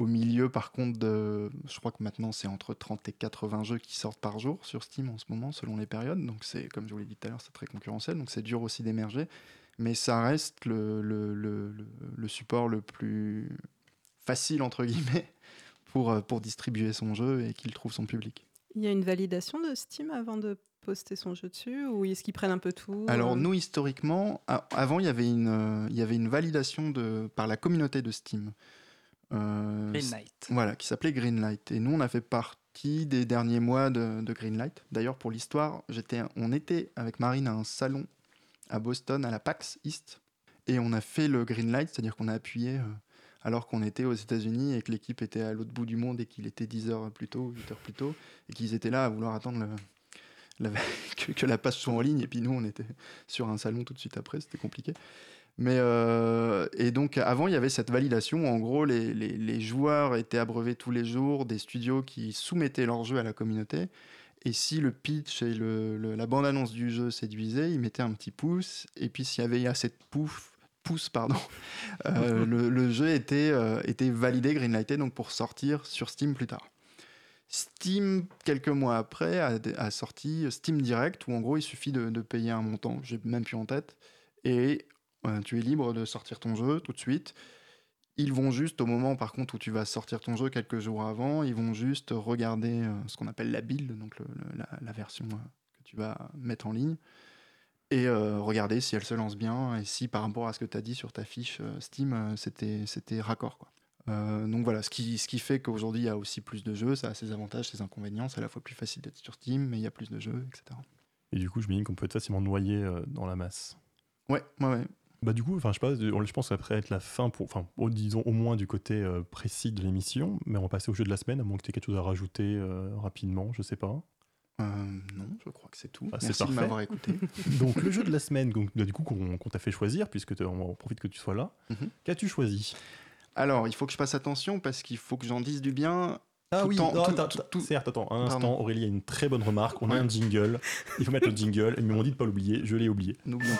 Au milieu, par contre, de, je crois que maintenant c'est entre 30 et 80 jeux qui sortent par jour sur Steam en ce moment, selon les périodes. Donc c'est, comme je vous l'ai dit tout à l'heure, c'est très concurrentiel. Donc c'est dur aussi d'émerger mais ça reste le, le, le, le- le support le plus facile, entre guillemets, pour, euh, pour distribuer son jeu et qu'il trouve son public. Il y a une validation de Steam avant de poster son jeu dessus Ou est-ce qu'ils prennent un peu tout Alors euh, nous, historiquement, avant, il y avait une, euh, il y avait une validation de, par la communauté de Steam. Euh, Greenlight. Voilà, qui s'appelait Greenlight. Et nous, on a fait partie des derniers mois de, de Greenlight. D'ailleurs, pour l'histoire, j'étais, on était avec Marine à un salon à Boston, à la PAX East. Et on a fait le Greenlight, c'est-à-dire qu'on a appuyé euh, alors qu'on était aux États-Unis et que l'équipe était à l'autre bout du monde et qu'il était 10 heures plus tôt, 8 heures plus tôt, et qu'ils étaient là à vouloir attendre le- la- que, que la page soit en ligne. Et puis nous, on était sur un salon tout de suite après, c'était compliqué. Mais euh, et donc avant, il y avait cette validation. où, En gros, les, joueurs étaient abreuvés tous les jours des studios qui soumettaient leur jeu à la communauté. Et si le pitch et la bande-annonce du jeu séduisaient, ils mettaient un petit pouce. Et puis s'il y avait assez de pouf, pouces, pardon, euh, le, jeu était, euh, était validé, greenlighté, donc pour sortir sur Steam plus tard. Steam, quelques mois après, a, a sorti Steam Direct, où en gros il suffit de, de payer un montant, j'ai même plus en tête, et euh, tu es libre de sortir ton jeu tout de suite. Ils vont juste, au moment par contre où tu vas sortir ton jeu quelques jours avant, ils vont juste regarder euh, ce qu'on appelle la build, donc le- le- la, la version euh, que tu vas mettre en ligne, et regarder si elle se lance bien et si par rapport à ce que tu as dit sur ta fiche Steam, c'était c'était raccord. Quoi. Donc voilà, ce qui, ce qui fait qu'aujourd'hui il y a aussi plus de jeux, ça a ses avantages, ses inconvénients, c'est à la fois plus facile d'être sur Steam, mais il y a plus de jeux, etc. et du coup, je me dis qu'on peut être facilement noyé euh, dans la masse. Ouais, ouais, ouais. Bah du coup, enfin je sais pas, je pense qu'après être la fin pour, enfin disons au moins du côté euh, précis de l'émission, mais on va passer au jeu de la semaine, à moins que tu aies quelque chose à rajouter euh, rapidement, je sais pas. Euh, non, je crois que c'est tout. Ah, Merci de parfait. m'avoir écouté. Donc le jeu de la semaine, donc, bah, du coup qu'on qu'on t'a fait choisir, puisque on profite que tu sois là. Mhm. Qu'as-tu choisi? Alors, il faut que je fasse attention parce qu'il faut que j'en dise du bien. Ah Tout oui, en- non, tout- attends, tout- certes, attends, un Pardon. instant, Aurélie a une très bonne remarque, on a un jingle, il faut mettre le jingle, ils m'ont dit de pas l'oublier, je l'ai oublié. N'oublions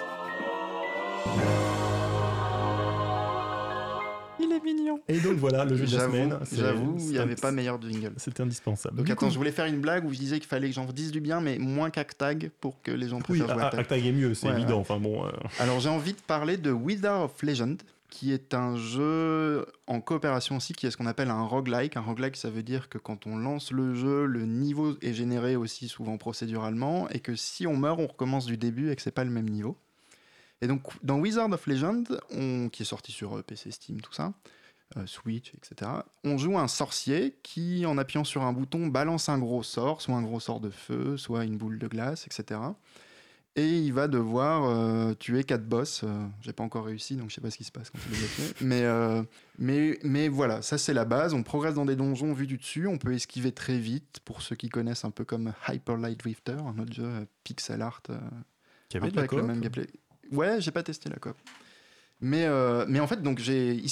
Il est mignon. Et donc voilà, le jeu de la J'avoue, semaine, j'avoue, il n'y avait pas meilleur jingle. C'était indispensable. Donc Du attends, coup- je voulais faire une blague où je disais qu'il fallait que j'en dise du bien, mais moins qu'Actag pour que les gens Oui, préfèrent jouer à Tag. Actag est mieux, c'est Ouais, évident. ouais. Enfin bon, euh, Alors j'ai envie de parler de Wizard of Legend, qui est un jeu en coopération aussi, qui est ce qu'on appelle un roguelike. Un roguelike, ça veut dire que quand on lance le jeu, le niveau est généré aussi souvent procéduralement, et que si on meurt, on recommence du début et que c'est pas le même niveau. Et donc dans Wizard of Legend, on- qui est sorti sur euh, PC, Steam, tout ça, euh, Switch, etc., on joue un sorcier qui, en appuyant sur un bouton, balance un gros sort, soit un gros sort de feu, soit une boule de glace, etc. Et il va devoir euh, tuer quatre boss. Euh, J'ai pas encore réussi, donc je sais pas ce qui se passe quand il les a tués. Mais, mais, mais voilà, ça c'est la base. On progresse dans des donjons vus du dessus. On peut esquiver très vite. Pour ceux qui connaissent un peu comme Hyper Light Drifter, un autre jeu pixel art. qui avait de la avec le coop. même gameplay. Ouais, j'ai pas testé la coop. Mais, euh, mais en fait, donc j'ai.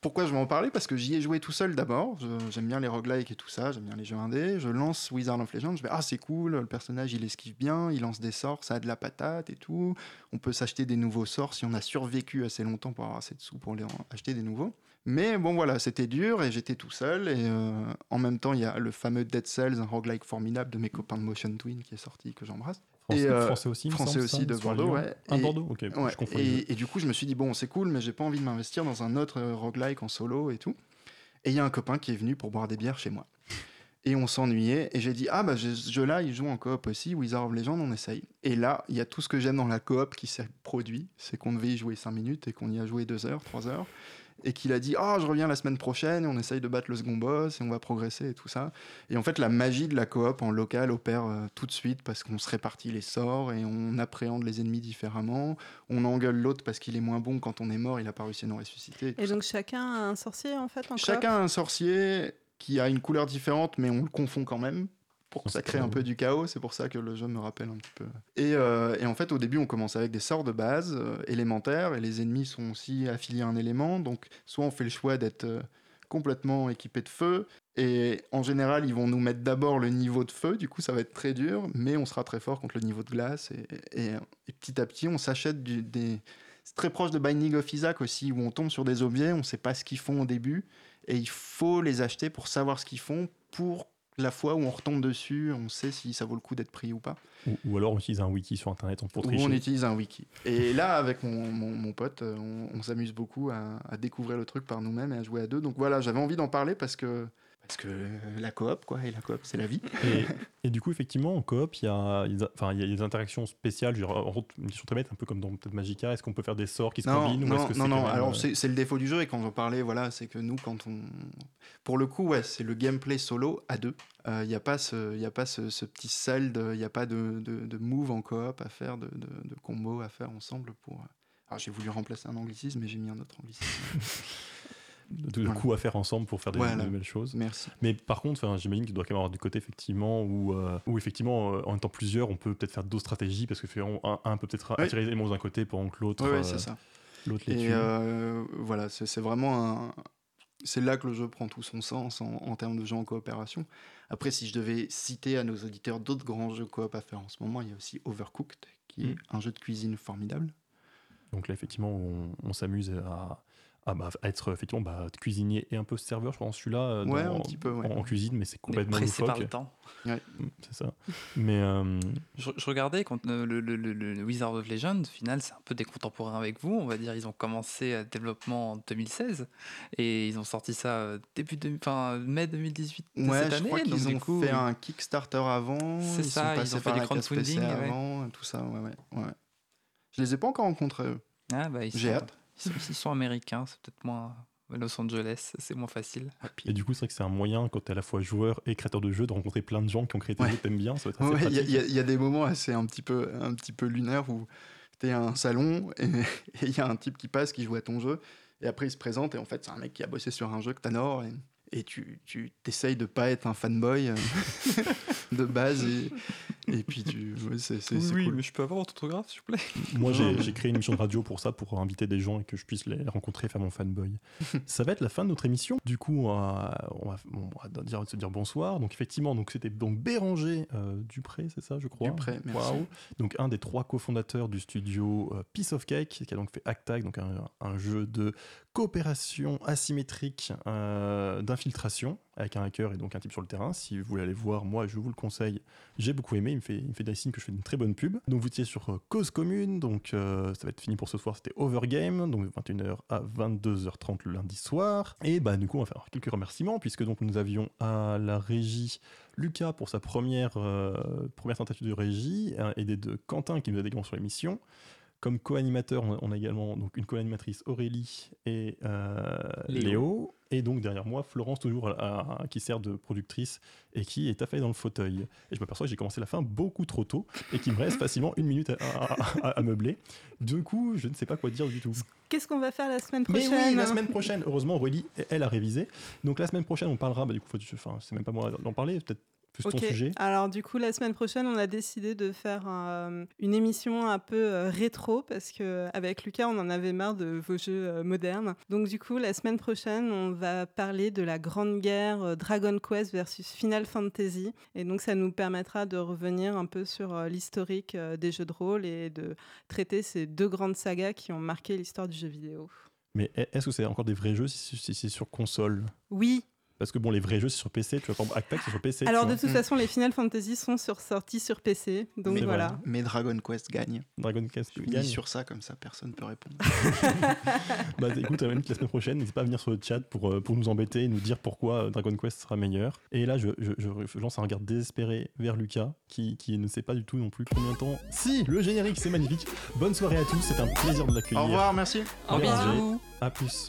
Pourquoi je vais en parler? Parce que j'y ai joué tout seul d'abord. J'aime bien les roguelikes et tout ça. J'aime bien les jeux indés. Je lance Wizard of Legend. Je vais ah c'est cool. Le personnage il esquive bien. Il lance des sorts. Ça a de la patate et tout. On peut s'acheter des nouveaux sorts si on a survécu assez longtemps pour avoir assez de sous pour les acheter des nouveaux. Mais bon voilà, c'était dur et j'étais tout seul. Et euh, en même temps, il y a le fameux Dead Cells, un roguelike formidable de mes copains de Motion Twin qui est sorti que j'embrasse. Français, Et, euh, français aussi, me français aussi ça, de Bordeaux, ouais. Et- Bordeaux, ok, Ouais, je confonds les deux. et, et du coup, je me suis dit, bon, c'est cool, mais j'ai pas envie de m'investir dans un autre euh, roguelike en solo et tout. Et il y a un copain qui est venu pour boire des bières chez moi. Et on s'ennuyait, et j'ai dit, ah bah ce jeu-là, il joue en coop aussi, Wizard of Legend, on essaye. Et là, il y a tout ce que j'aime dans la coop qui s'est produit, c'est qu'on devait y jouer 5 minutes et qu'on y a joué 2 heures, 3 heures. Et qu'il a dit, ah, je reviens la semaine prochaine, et on essaye de battre le second boss, et on va progresser et tout ça. Et en fait, la magie de la coop en local opère euh, tout de suite parce qu'on se répartit les sorts et on appréhende les ennemis différemment. On engueule l'autre parce qu'il est moins bon quand on est mort, il a pas réussi à nous ressusciter. Et ça. donc chacun a un sorcier en fait en coop? Chacun a un sorcier qui a une couleur différente, mais on le confond quand même. Pour que ça crée un peu du chaos, c'est pour ça que le jeu me rappelle un petit peu. Et, euh, et en fait, au début, on commence avec des sorts de base euh, élémentaires, et les ennemis sont aussi affiliés à un élément. Donc, soit on fait le choix d'être euh, complètement équipé de feu, et en général, ils vont nous mettre d'abord le niveau de feu, du coup, ça va être très dur, mais on sera très fort contre le niveau de glace. Et, et- et petit à petit, on s'achète des. C'est très proche de Binding of Isaac aussi, où on tombe sur des objets, on ne sait pas ce qu'ils font au début, et il faut les acheter pour savoir ce qu'ils font, pour la fois où on retombe dessus, on sait si ça vaut le coup d'être pris ou pas. Ou, ou alors on utilise un wiki sur internet pour Ou tricher. on utilise un wiki. Et là, avec mon, mon- mon pote, euh, on, on s'amuse beaucoup à, à découvrir le truc par nous-mêmes et à jouer à deux. Donc voilà, j'avais envie d'en parler parce que, parce que euh, la coop, quoi, et la coop, c'est la vie. Et, et du coup, effectivement, en coop, il y a, il y a- enfin, il y a des interactions spéciales. Gros, une très bête, un peu comme dans peut-être Magica. Est-ce qu'on peut faire des sorts qui se Non, combinent ou est-ce non, que non, non. même, Alors euh, c'est le défaut du jeu et quand j'en parlais, voilà, c'est que nous, quand on, pour le coup, ouais, c'est le gameplay solo à deux. Il n'y a pas ce, y a pas ce, ce petit sel, il n'y a pas de, de, de move en coop à faire, de, de, de combo à faire ensemble pour. euh, Alors j'ai voulu remplacer un anglicisme, mais j'ai mis un autre anglicisme. de, voilà. coups à faire ensemble pour faire des, Voilà. de belles choses. Merci. Mais par contre, j'imagine qu'il doit quand même avoir du côté effectivement où, euh, où effectivement, euh, en étant plusieurs, on peut peut-être faire d'autres stratégies parce que on- un, un peut peut-être Oui. attirer les éléments d'un côté pendant que l'autre Oui, euh, c'est ça. l'autre les Et tue. euh, voilà, c'est vraiment un. C'est là que le jeu prend tout son sens en, en termes de jeux en coopération. Après, si je devais citer à nos auditeurs d'autres grands jeux coop à faire en ce moment, il y a aussi Overcooked, qui est Mm. un jeu de cuisine formidable. Donc là, effectivement, on, on s'amuse à, à, bah, à être effectivement bah, cuisinier et un peu serveur, je pense, celui-là, euh, Ouais, dans- un petit peu, ouais. en, en cuisine, mais c'est complètement pressé par le temps. Mm, C'est ça. Mais euh, Je, je regardais quand euh, le, le- le- le Wizard of Legend, au final, c'est un peu des contemporains avec vous. On va dire, ils ont commencé le développement en 2016 et ils ont sorti ça début de, enfin, mai 2018 de Ouais, cette je année. crois qu'ils ont coup, fait un Kickstarter avant. C'est ils ça, sont ils ont fait par des crowdfunding, ouais. avant, tout ça, ouais, ouais, ouais. Je les ai pas encore rencontrés. eux. Ah, bah, J'ai hâte. Ils sont, américains, c'est peut-être moins Los Angeles, c'est moins facile. et du coup, c'est vrai que c'est un moyen, quand tu es à la fois joueur et créateur de jeux, de rencontrer plein de gens qui ont créé des Ouais. jeux que t'aimes bien. Ça va être assez Ouais, Il y, a- pratique. il y a- il y a des moments assez un petit peu, un petit peu lunaires où T'es à un salon et il y a un type qui passe, qui joue à ton jeu, et après il se présente, et en fait c'est un mec qui a bossé sur un jeu que t'adores, et, et tu, tu t'essayes de pas être un fanboy euh, de base, et, et puis tu... ouais, c'est, c'est, c'est oui, cool. mais je peux avoir votre autographe, s'il vous plaît? Moi, j'ai j'ai créé une émission de radio pour ça, pour inviter des gens et que je puisse les rencontrer et faire mon fanboy. ça va être la fin de notre émission. Du coup, on va, on va, bon, on va dire, se dire bonsoir. Donc, effectivement, donc c'était donc Béranger euh, Dupré, c'est ça, je crois? Dupré, merci. Waouh. Donc, un des trois cofondateurs du studio euh, Piece of Cake, qui a donc fait Actag, donc un, un jeu de coopération asymétrique euh, d'infiltration avec un hacker et donc un type sur le terrain. Si vous voulez aller voir, moi, je vous le conseille. J'ai beaucoup aimé. Il me fait, il me des signes que je fais une très bonne pub. Donc, vous étiez sur euh, Cause Commune. Donc, euh, ça va être fini pour ce soir. C'était Overgame. Donc, 21h à 22h30 le lundi soir. Et bah, du coup, on va faire quelques remerciements puisque donc nous avions à la régie Lucas pour sa première, première tentative de régie, hein, aidé de Quentin qui nous a également sur l'émission. Comme co-animateur, on a- également donc une co-animatrice Aurélie et euh, Léo. Léo. Et donc derrière moi, Florence, toujours à- à- qui sert de productrice et qui est affalée dans le fauteuil. Et je m'aperçois que j'ai commencé la fin beaucoup trop tôt et qu'il me reste facilement une minute à, à- à- à meubler. Du coup, je ne sais pas quoi dire du tout. Qu'est-ce qu'on va faire la semaine Mais prochaine oui, la semaine prochaine, heureusement, Aurélie, elle a révisé. Donc la semaine prochaine, on parlera, bah, du coup, faut- enfin, c'est même pas moi d'en parler, peut-être plus Ok. ton sujet. Alors du coup, la semaine prochaine, on a décidé de faire un- une émission un peu euh, rétro parce que avec Lucas, on en avait marre de vos jeux euh, modernes. Donc du coup, la semaine prochaine, on va parler de la grande guerre euh, Dragon Quest versus Final Fantasy. Et donc, ça nous permettra de revenir un peu sur l'historique des jeux de rôle et de traiter ces deux grandes sagas qui ont marqué l'histoire du jeu vidéo. Mais est-ce que c'est encore des vrais jeux si c'est sur console? Oui. Parce que bon, les vrais jeux, c'est sur PC. Tu vois, par exemple, c'est sur PC. Alors de toute façon, les Final Fantasy sont sur, sortis sur PC. Donc vrai. voilà. Mais Dragon Quest gagne. Dragon Quest Je gagne. sur ça, comme ça personne peut répondre. Bah écoute, à la semaine prochaine, n'hésite pas à venir sur le chat pour, euh, pour nous embêter et nous dire pourquoi euh, Dragon Quest sera meilleur. Et là, je, je- je- je lance un regard désespéré vers Lucas, qui, qui ne sait pas du tout non plus combien de temps. Si, le générique, c'est magnifique. Bonne soirée à tous, c'est un plaisir de l'accueillir. Au revoir, merci. Au revoir. À plus.